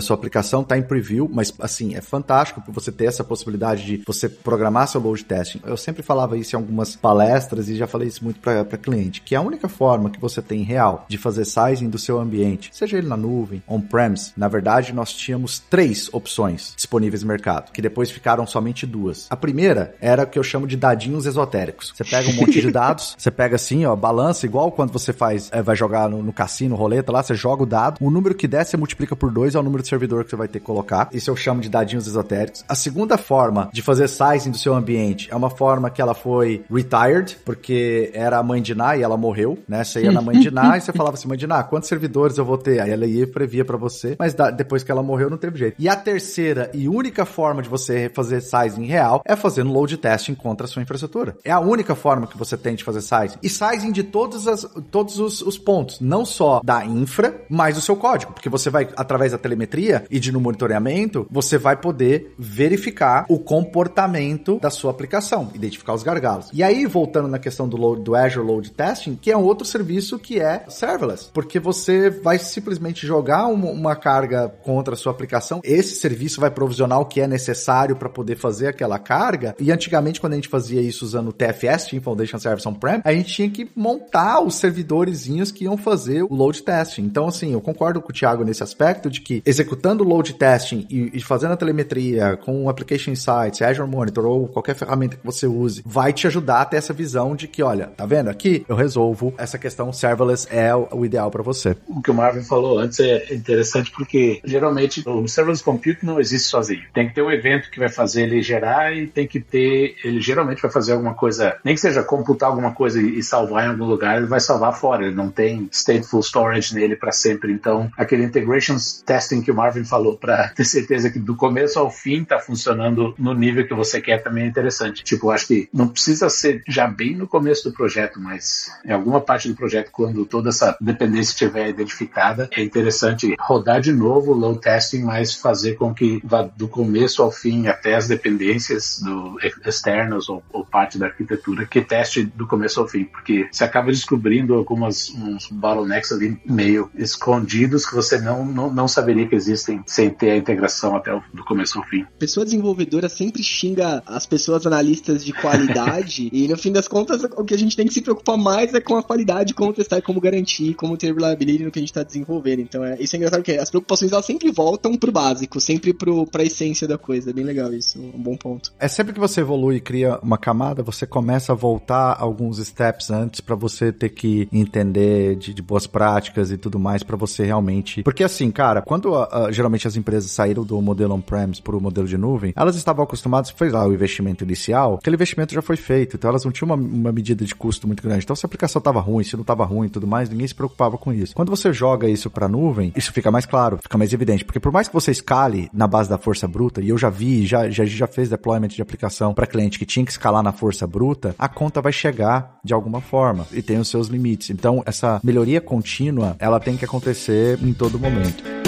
sua aplicação, tá em preview, mas assim, é fantástico para você ter essa possibilidade de você programar seu load testing. Eu sempre falava isso em algumas palestras e já falei isso muito para cliente, que a única forma que você tem real de fazer sizing do seu ambiente, seja ele na nuvem, on-premise, na verdade nós tínhamos três opções disponíveis no mercado, que depois ficaram somente duas. A primeira era o que eu chamo de dadinhos esotéricos. Você pega um monte de dados, você pega assim, ó, balança, igual quando você faz, é, vai jogar no, no cassino, roleta lá, você joga o dado, o número que der, você multiplica por dois, é o número de servidor que você vai ter que colocar. Isso eu chamo de dadinhos esotéricos. A segunda forma de fazer sizing do seu ambiente é uma forma que ela foi retired, porque era a mãe de Ná e ela morreu, né? Você ia na mãe de Ná e você falava assim, mãe de Ná, quantos servidores eu vou ter? Aí ela ia e previa para você, mas depois que ela morreu não teve jeito. E a terceira e única forma de você fazer sizing real é fazendo load testing contra a sua infraestrutura. É a única forma que você tem de fazer sizing. E sizing de todos, as, todos os, os pontos, não só da infra, mas do seu código, porque você vai, através da telemetria e de no monitoramento, você vai poder verificar o comportamento da sua aplicação, identificar os gargalos. E aí, voltando na questão do, load, do Azure Load Testing, que é um outro serviço que é serverless, porque você vai simplesmente jogar uma, uma carga contra a sua aplicação, esse serviço vai provisionar o que é necessário para poder fazer aquela carga, e antigamente quando a gente fazia isso usando o TFS, Team Foundation Service On-Prem, a gente tinha que montar os servidorzinhos que iam fazer o load testing. Então, assim, eu concordo com o Thiago nesse aspecto de que executando o load testing e, e fazendo a telemetria com o Application Insights, Azure Monitor ou qualquer ferramenta que você use, vai te ajudar a ter essa visão de que, olha, tá vendo aqui? Eu resolvo essa questão serverless é o, ideal para você. O que o Marvin falou antes é interessante porque geralmente o serverless compute não existe sozinho. Tem que ter um evento que vai fazer ele gerar e tem que ter, ele geralmente vai fazer alguma coisa, nem que seja computar alguma coisa e salvar em algum lugar, ele vai salvar fora, ele não tem stateful storage nele para sempre. Então, aquele integrations testing que o Marvin falou para ter certeza que do começo ao fim tá funcionando no nível que você quer também é interessante. Tipo, acho que não precisa ser já bem no começo do projeto, mas em alguma parte do projeto, quando toda essa dependência estiver identificada, é interessante rodar de novo o load testing, mas fazer com que vá do começo ao fim até as dependências do externas ou, ou parte da arquitetura que teste do começo ao fim, porque você acaba descobrindo algumas uns bottlenecks ali meio escondidos que você não, não, não saberia que existem sem ter a integração até o, do começo ao fim. Pessoa desenvolvedora sempre xinga as pessoas analistas de qualidade e no fim das contas o que a gente tem que se preocupar mais é com a qualidade, como testar, como garantir, como ter reliability no que a gente está desenvolvendo. Então é, isso é engraçado que as preocupações elas sempre voltam pro básico, sempre pro pro, pra essência da coisa. É bem legal isso, um bom ponto. É sempre que você evolui e cria uma camada, você começa a voltar alguns steps antes para você ter que entender de, de, boas práticas e tudo mais para você realmente. Porque assim, cara, quando uh, geralmente as empresas saíram do modelo on-premise pro modelo de nuvem, elas estavam acostumadas, foi lá o investimento inicial, aquele investimento já foi feito, então elas não tinham uma, uma medida de custo muito grande. Então se a aplicação tava ruim, se não tava ruim e tudo mais, ninguém se preocupava com isso. Quando você joga isso pra nuvem, isso fica mais claro, fica mais evidente, porque por mais que você escale na base da força bruta, e eu já vi, já, já, já fez deployment de aplicação para cliente que tinha que escalar na força bruta, a conta vai chegar de alguma forma e tem os seus limites. Então, essa melhoria contínua, ela tem que acontecer em todo momento.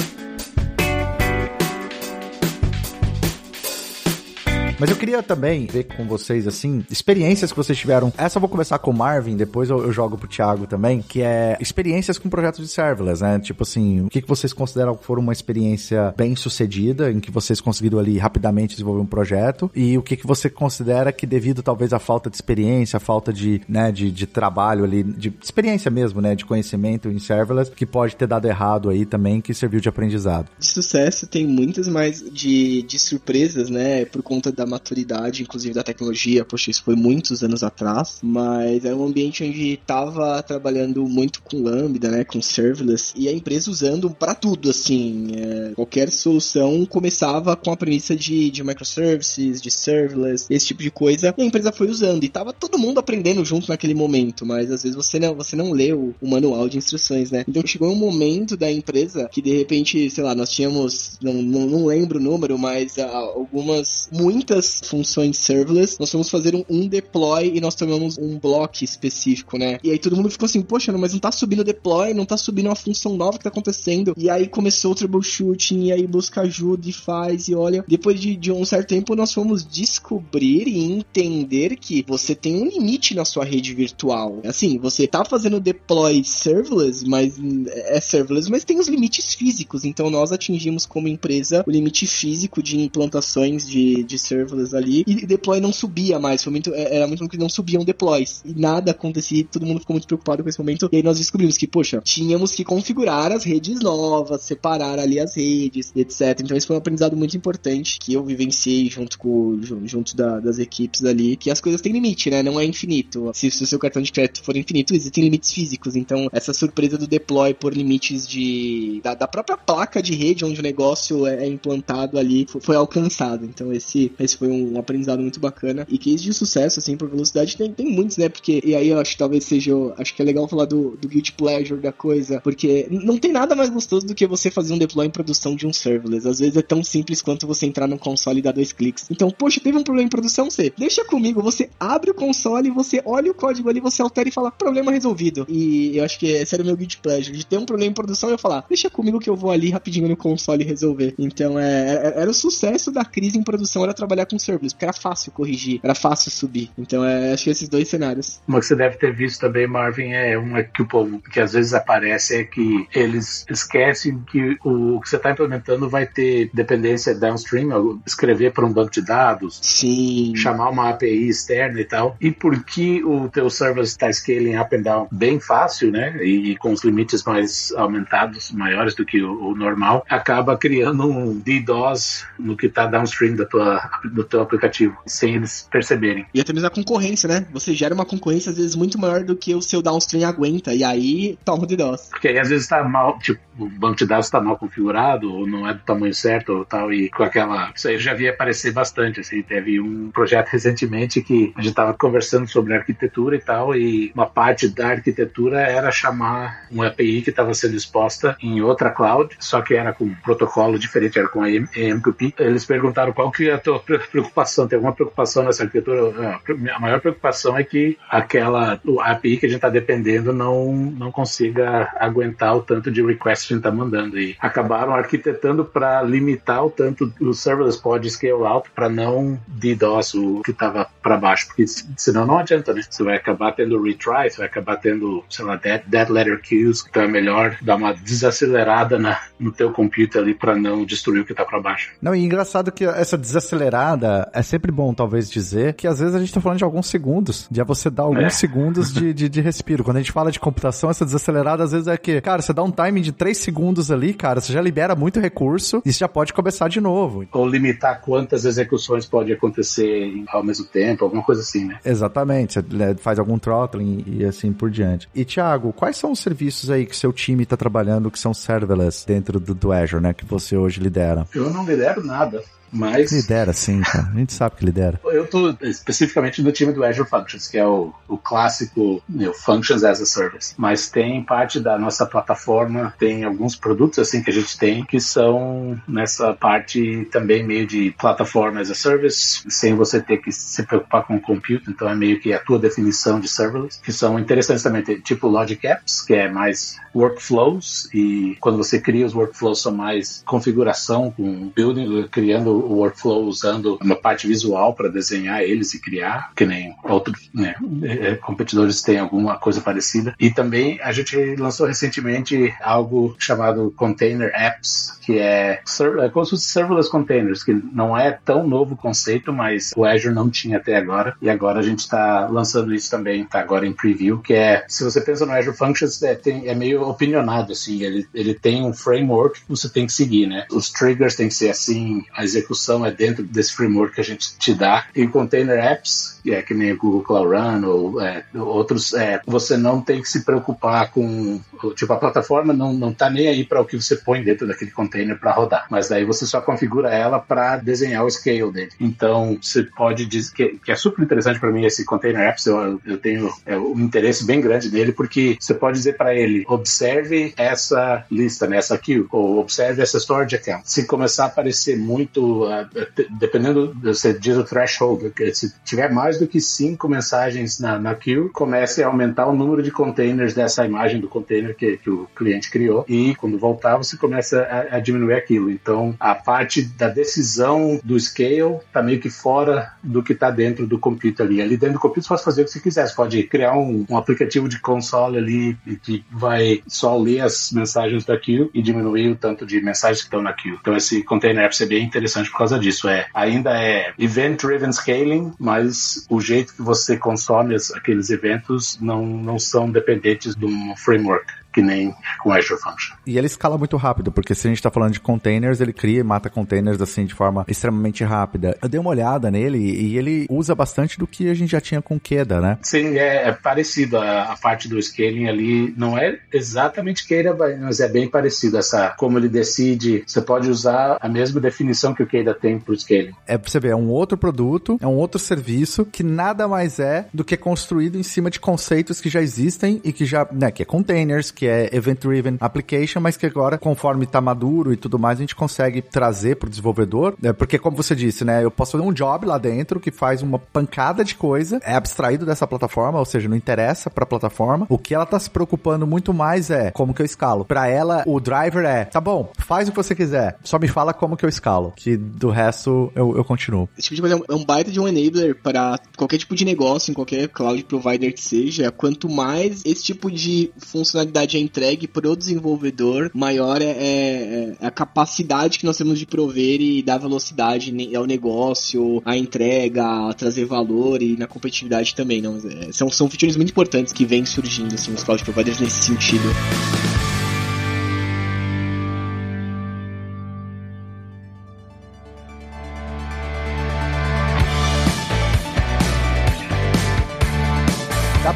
Mas eu queria também ver com vocês, assim, experiências que vocês tiveram. Essa eu vou começar com o Marvin, depois eu, eu jogo pro Thiago também, que é experiências com projetos de serverless, né? Tipo assim, o que, que vocês consideram que foram uma experiência bem sucedida, em que vocês conseguiram ali rapidamente desenvolver um projeto, e o que, que você considera que devido talvez à falta de experiência, à falta de, né, de, de trabalho ali, de experiência mesmo, né, de conhecimento em serverless, que pode ter dado errado aí também, que serviu de aprendizado. De sucesso tem muitas, mas de, de surpresas, né, por conta da maturidade, inclusive da tecnologia, poxa, isso foi muitos anos atrás, mas era um ambiente onde estava trabalhando muito com Lambda, né, com serverless, e a empresa usando para tudo, assim, é, qualquer solução começava com a premissa de, de microservices, de serverless, esse tipo de coisa, e a empresa foi usando, e tava todo mundo aprendendo junto naquele momento, mas às vezes você não, você não lê o, o manual de instruções, né, então chegou um momento da empresa que de repente, sei lá, nós tínhamos, não, não, não lembro o número, mas ah, algumas, muitas funções serverless, nós fomos fazer um, um, deploy e nós tomamos um bloco específico, né? E aí todo mundo ficou assim, poxa, mas não tá subindo deploy, não tá subindo uma função nova que tá acontecendo. E aí começou o troubleshooting, e aí busca ajuda e faz, e olha. Depois de, de um certo tempo, nós fomos descobrir e entender que você tem um limite na sua rede virtual. Assim, você tá fazendo deploy serverless, mas é serverless, mas tem os limites físicos. Então nós atingimos como empresa o limite físico de implantações de, de serverless serverless ali, e deploy não subia mais, foi muito, é, era muito que não subiam deploys, e nada acontecia, todo mundo ficou muito preocupado com esse momento, e aí nós descobrimos que, poxa, tínhamos que configurar as redes novas, separar ali as redes, etc. Então isso foi um aprendizado muito importante que eu vivenciei junto com junto da, das equipes ali, que as coisas têm limite, né? Não é infinito. Se, se o seu cartão de crédito for infinito, existem limites físicos. Então, essa surpresa do deploy por limites de da, da própria placa de rede onde o negócio é, é implantado ali foi, foi alcançado. Então, esse, esse foi um aprendizado muito bacana. E case de sucesso, assim, por velocidade tem, tem muitos, né? Porque, e aí eu acho que talvez seja, acho que é legal falar do, do guilty pleasure da coisa, porque não tem nada mais gostoso do que você fazer um deploy em produção de um serverless. Às vezes é tão simples quanto você entrar no console e dar dois cliques. Então, poxa, teve um problema em produção, você deixa comigo, você abre o console, você olha o código ali, você altera e fala, problema resolvido. E eu acho que esse era o meu guilty pleasure, de ter um problema em produção e eu falar, deixa comigo que eu vou ali rapidinho no console resolver. Então, é, é era o sucesso da crise em produção, era trabalhar com serverless, porque era fácil corrigir, era fácil subir. Então, é, acho que esses dois cenários. Uma que você deve ter visto também, Marvin, é uma que o povo, que às vezes aparece, é que eles esquecem que o que você está implementando vai ter dependência downstream, escrever para um banco de dados, Sim. chamar uma API externa e tal. E porque o teu service está scaling up and down bem fácil, né? E, com os limites mais aumentados, maiores do que o, o normal, acaba criando um DDoS no que está downstream da tua, do teu aplicativo, sem eles perceberem. E até mesmo a concorrência, né? Você gera uma concorrência às vezes muito maior do que o seu downstream aguenta, e aí toma o DDoS. Porque aí às vezes está mal, tipo, o banco de dados está mal configurado, ou não é do tamanho certo, ou tal, e com aquela. Isso aí eu já vi aparecer bastante, assim. Teve um projeto recentemente que a gente estava conversando sobre arquitetura e tal, e uma parte da arquitetura era chamar uma API que estava sendo exposta em outra cloud, só que era com um protocolo diferente, era com a MQP. Eles perguntaram qual que é a tua preocupação, tem alguma preocupação nessa arquitetura? A maior preocupação é que aquela a API que a gente está dependendo não, não consiga aguentar o tanto de requests que a gente está mandando. E acabaram arquitetando para limitar o tanto o serverless pode scale out para não DDoS o que estava para baixo, porque senão não adianta, né? Você vai acabar tendo retry, você vai acabar tendo, sei lá, dead, dead letter queues, então é melhor dar uma desacelerada na, no teu computer ali para não destruir o que está para baixo. Não, e engraçado que essa desacelerada é sempre bom, talvez, dizer que às vezes a gente está falando de alguns segundos, de você dar alguns é. segundos de, de, de respiro. Quando a gente fala de computação, essa desacelerada às vezes é que, cara, você dá um time de 3 segundos ali, cara, você já libera muito recurso e você já pode começar de novo. Ou limitar quantas execuções pode acontecer ao mesmo tempo, alguma coisa assim, né? Exatamente, você faz algum throttling e assim por diante. E Thiago, quais são os serviços aí que seu time está trabalhando que são serverless dentro do, do Azure, né, que você hoje lidera? Eu não lidero nada. Mas. Lidera, sim, cara. A gente sabe que lidera. Eu tô especificamente no time do Azure Functions, que é o, o clássico you Functions as a Service. Mas tem parte da nossa plataforma, tem alguns produtos assim que a gente tem que são nessa parte também meio de plataforma as a Service, sem você ter que se preocupar com o compute. Então é meio que a tua definição de serverless, que são interessantes também. Tipo Logic Apps, que é mais workflows, e quando você cria os workflows são mais configuração com building, criando o workflow usando uma parte visual para desenhar eles e criar, que nem outros né, é, competidores têm alguma coisa parecida. E também a gente lançou recentemente algo chamado Container Apps, que é, é como se fosse serverless containers, que não é tão novo conceito, mas o Azure não tinha até agora. E agora a gente está lançando isso também, está agora em preview, que é, se você pensa no Azure Functions, é, tem, é meio opinionado, assim, ele, ele tem um framework que você tem que seguir, né? Os triggers têm que ser assim, a execução é dentro desse framework que a gente te dá. E Container Apps, que é que nem o Google Cloud Run ou é, outros, é, você não tem que se preocupar com, tipo, a plataforma não, não tá nem aí para o que você põe dentro daquele container para rodar, mas daí você só configura ela para desenhar o scale dele. Então, você pode dizer que, que é super interessante para mim esse Container Apps, eu, eu tenho é, um interesse bem grande nele, porque você pode dizer para ele, observe essa lista, né, essa queue, ou observe essa storage account. Se começar a aparecer muito, dependendo, você diz o threshold, se tiver mais do que cinco mensagens na, na queue, comece a aumentar o número de containers dessa imagem do container que, que o cliente criou, e quando voltar, você começa a, a diminuir aquilo. Então, a parte da decisão do scale está meio que fora do que está dentro do computer ali. Ali dentro do computer você pode fazer o que você quiser, você pode criar um, um aplicativo de console ali que vai só ler as mensagens da queue e diminuir o tanto de mensagens que estão na queue. Então, esse container apps é bem interessante por causa disso. É, ainda é event-driven scaling, mas o jeito que você consome aqueles eventos não, não são dependentes de um framework que nem com Azure Function. E ele escala muito rápido, porque se a gente está falando de containers, ele cria e mata containers assim de forma extremamente rápida. Eu dei uma olhada nele e ele usa bastante do que a gente já tinha com Keda, né? Sim, é, é parecido. A, a, parte do scaling ali não é exatamente Keda, mas é bem parecido. Essa, como ele decide, você pode usar a mesma definição que o Keda tem para o scaling. É pra você ver, é um outro produto, é um outro serviço que nada mais é do que construído em cima de conceitos que já existem e que já, né, que é containers, que é Event Driven Application, mas que agora, conforme está maduro e tudo mais, a gente consegue trazer para o desenvolvedor, né? porque como você disse, né, eu posso fazer um job lá dentro que faz uma pancada de coisa, é abstraído dessa plataforma, ou seja, não interessa para a plataforma. O que ela está se preocupando muito mais é como que eu escalo. Para ela, o driver é, tá bom, faz o que você quiser, só me fala como que eu escalo, que do resto eu, eu continuo. Esse tipo de coisa é um baita de um enabler para qualquer tipo de negócio, em qualquer cloud provider que seja. Quanto mais esse tipo de funcionalidade é entregue para o desenvolvedor, maior é, é, é, a capacidade que nós temos de prover e dar velocidade ao negócio, à entrega, a trazer valor e na competitividade também. Não? É, são, são features muito importantes que vêm surgindo assim, os cloud providers nesse sentido.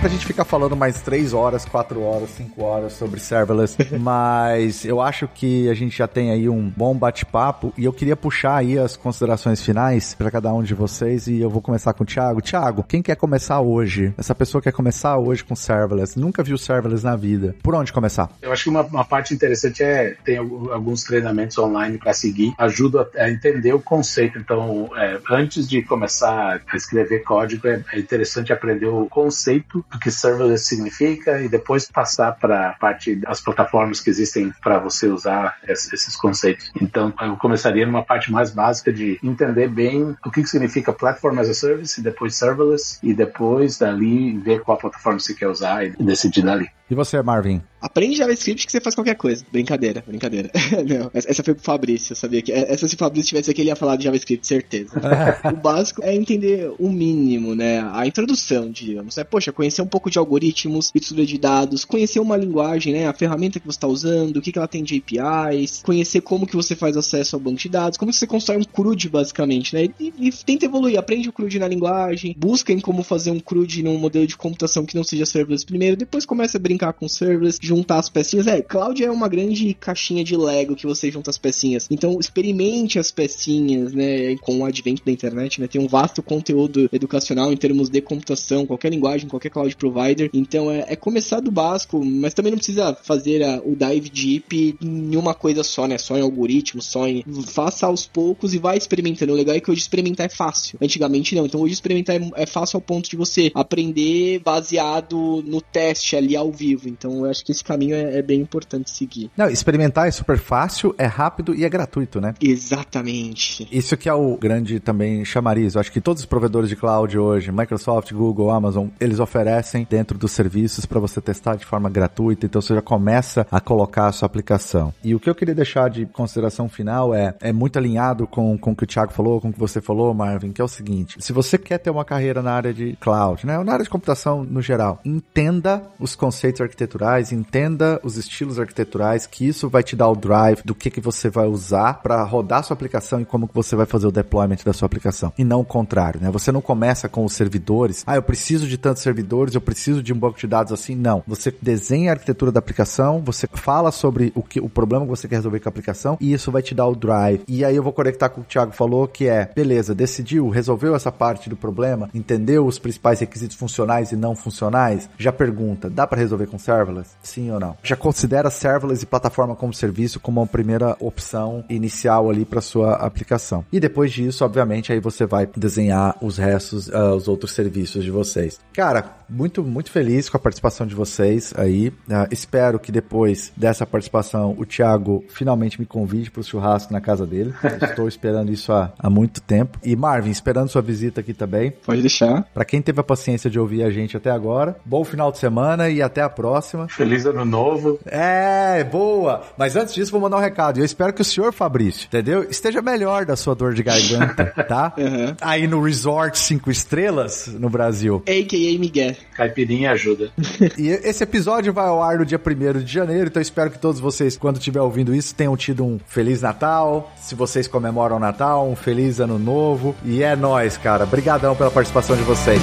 Pra gente ficar falando mais 3 horas, 4 horas, 5 horas sobre serverless, mas eu acho que a gente já tem aí um bom bate-papo e eu queria puxar aí as considerações finais para cada um de vocês e eu vou começar com o Thiago. Thiago, quem quer começar hoje? Essa pessoa quer começar hoje com serverless, nunca viu serverless na vida. Por onde começar? Eu acho que uma, uma parte interessante é tem alguns treinamentos online para seguir, ajuda a entender o conceito. Então, é, antes de começar a escrever código, é, é interessante aprender o conceito do que serverless significa e depois passar para a parte das plataformas que existem para você usar esses conceitos. Então, eu começaria numa parte mais básica de entender bem o que significa Platform as a Service, e depois Serverless, e depois dali ver qual plataforma você quer usar e decidir dali. E você, Marvin? Aprende JavaScript que você faz qualquer coisa. Brincadeira, brincadeira. Não, essa foi pro Fabrício, eu sabia que. Essa se o Fabrício tivesse aqui, ele ia falar de JavaScript, certeza. o básico é entender o mínimo, né? A introdução, digamos. É, poxa, conhecer conhecer um pouco de algoritmos, estrutura de dados, conhecer uma linguagem, né, a ferramenta que você está usando, o que, que ela tem de APIs, conhecer como que você faz acesso ao banco de dados, como que você constrói um CRUD basicamente, né? E, e tenta evoluir, aprende o CRUD na linguagem, busca em como fazer um CRUD num modelo de computação que não seja serverless primeiro, depois começa a brincar com serverless, juntar as pecinhas. É, cloud é uma grande caixinha de Lego que você junta as pecinhas. Então experimente as pecinhas, né, com o advento da internet, né? Tem um vasto conteúdo educacional em termos de computação, qualquer linguagem, qualquer cloud provider. Então é, é começar do básico, mas também não precisa fazer a, o dive deep em uma coisa só, né? Só em algoritmo, só em. Faça aos poucos e vai experimentando. O legal é que hoje experimentar é fácil. Antigamente não. Então hoje experimentar é, é fácil ao ponto de você aprender baseado no teste ali ao vivo. Então eu acho que esse caminho é, é bem importante seguir. Não, experimentar é super fácil, é rápido e é gratuito, né? Exatamente. Isso que é o grande também chamariz. Eu acho que todos os provedores de cloud hoje, Microsoft, Google, Amazon, eles oferecem dentro dos serviços para você testar de forma gratuita. Então você já começa a colocar a sua aplicação. E o que eu queria deixar de consideração final é, é muito alinhado com, com o que o Thiago falou, com o que você falou, Marvin, que é o seguinte: se você quer ter uma carreira na área de cloud, né, ou na área de computação no geral, entenda os conceitos arquiteturais, entenda os estilos arquiteturais, que isso vai te dar o drive do que, que você vai usar para rodar sua aplicação e como que você vai fazer o deployment da sua aplicação. E não o contrário, né? Você não começa com os servidores, ah, eu preciso de tantos servidores, eu preciso de um banco de dados assim. Não. Você desenha a arquitetura da aplicação, você fala sobre o que o problema que você quer resolver com a aplicação e isso vai te dar o drive. E aí eu vou conectar com o que o Thiago falou, que é, beleza, decidiu, resolveu essa parte do problema, entendeu os principais requisitos funcionais e não funcionais, já pergunta, dá para resolver com serverless? Sim ou não? Já considera serverless e plataforma como serviço como uma primeira opção inicial ali para sua aplicação. E depois disso, obviamente, aí você vai desenhar os restos, uh, os outros serviços de vocês. Cara, muito, muito feliz com a participação de vocês aí. Uh, espero que depois dessa participação o Thiago finalmente me convide para o churrasco na casa dele. Estou esperando isso há, há muito tempo. E Marvin, esperando sua visita aqui também. Pode deixar. Para quem teve a paciência de ouvir a gente até agora, bom final de semana e até a próxima. Feliz ano novo. É, boa. Mas antes disso, vou mandar um recado. Eu espero que o senhor Fabrício, entendeu? Esteja melhor da sua dor de garganta, tá? Uhum. Aí no Resort 5 Estrelas, no Brasil. A.K.A. Miguel. Caipirinha ajuda. e esse episódio vai ao ar no dia 1 de janeiro, então espero que todos vocês, quando estiver ouvindo isso, tenham tido um Feliz Natal. Se vocês comemoram o Natal, um Feliz Ano Novo. E é nóis, cara. Obrigadão pela participação de vocês.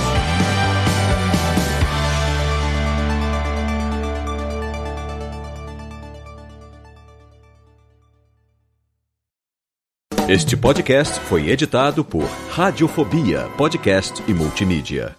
Este podcast foi editado por Radiofobia, podcast e multimídia.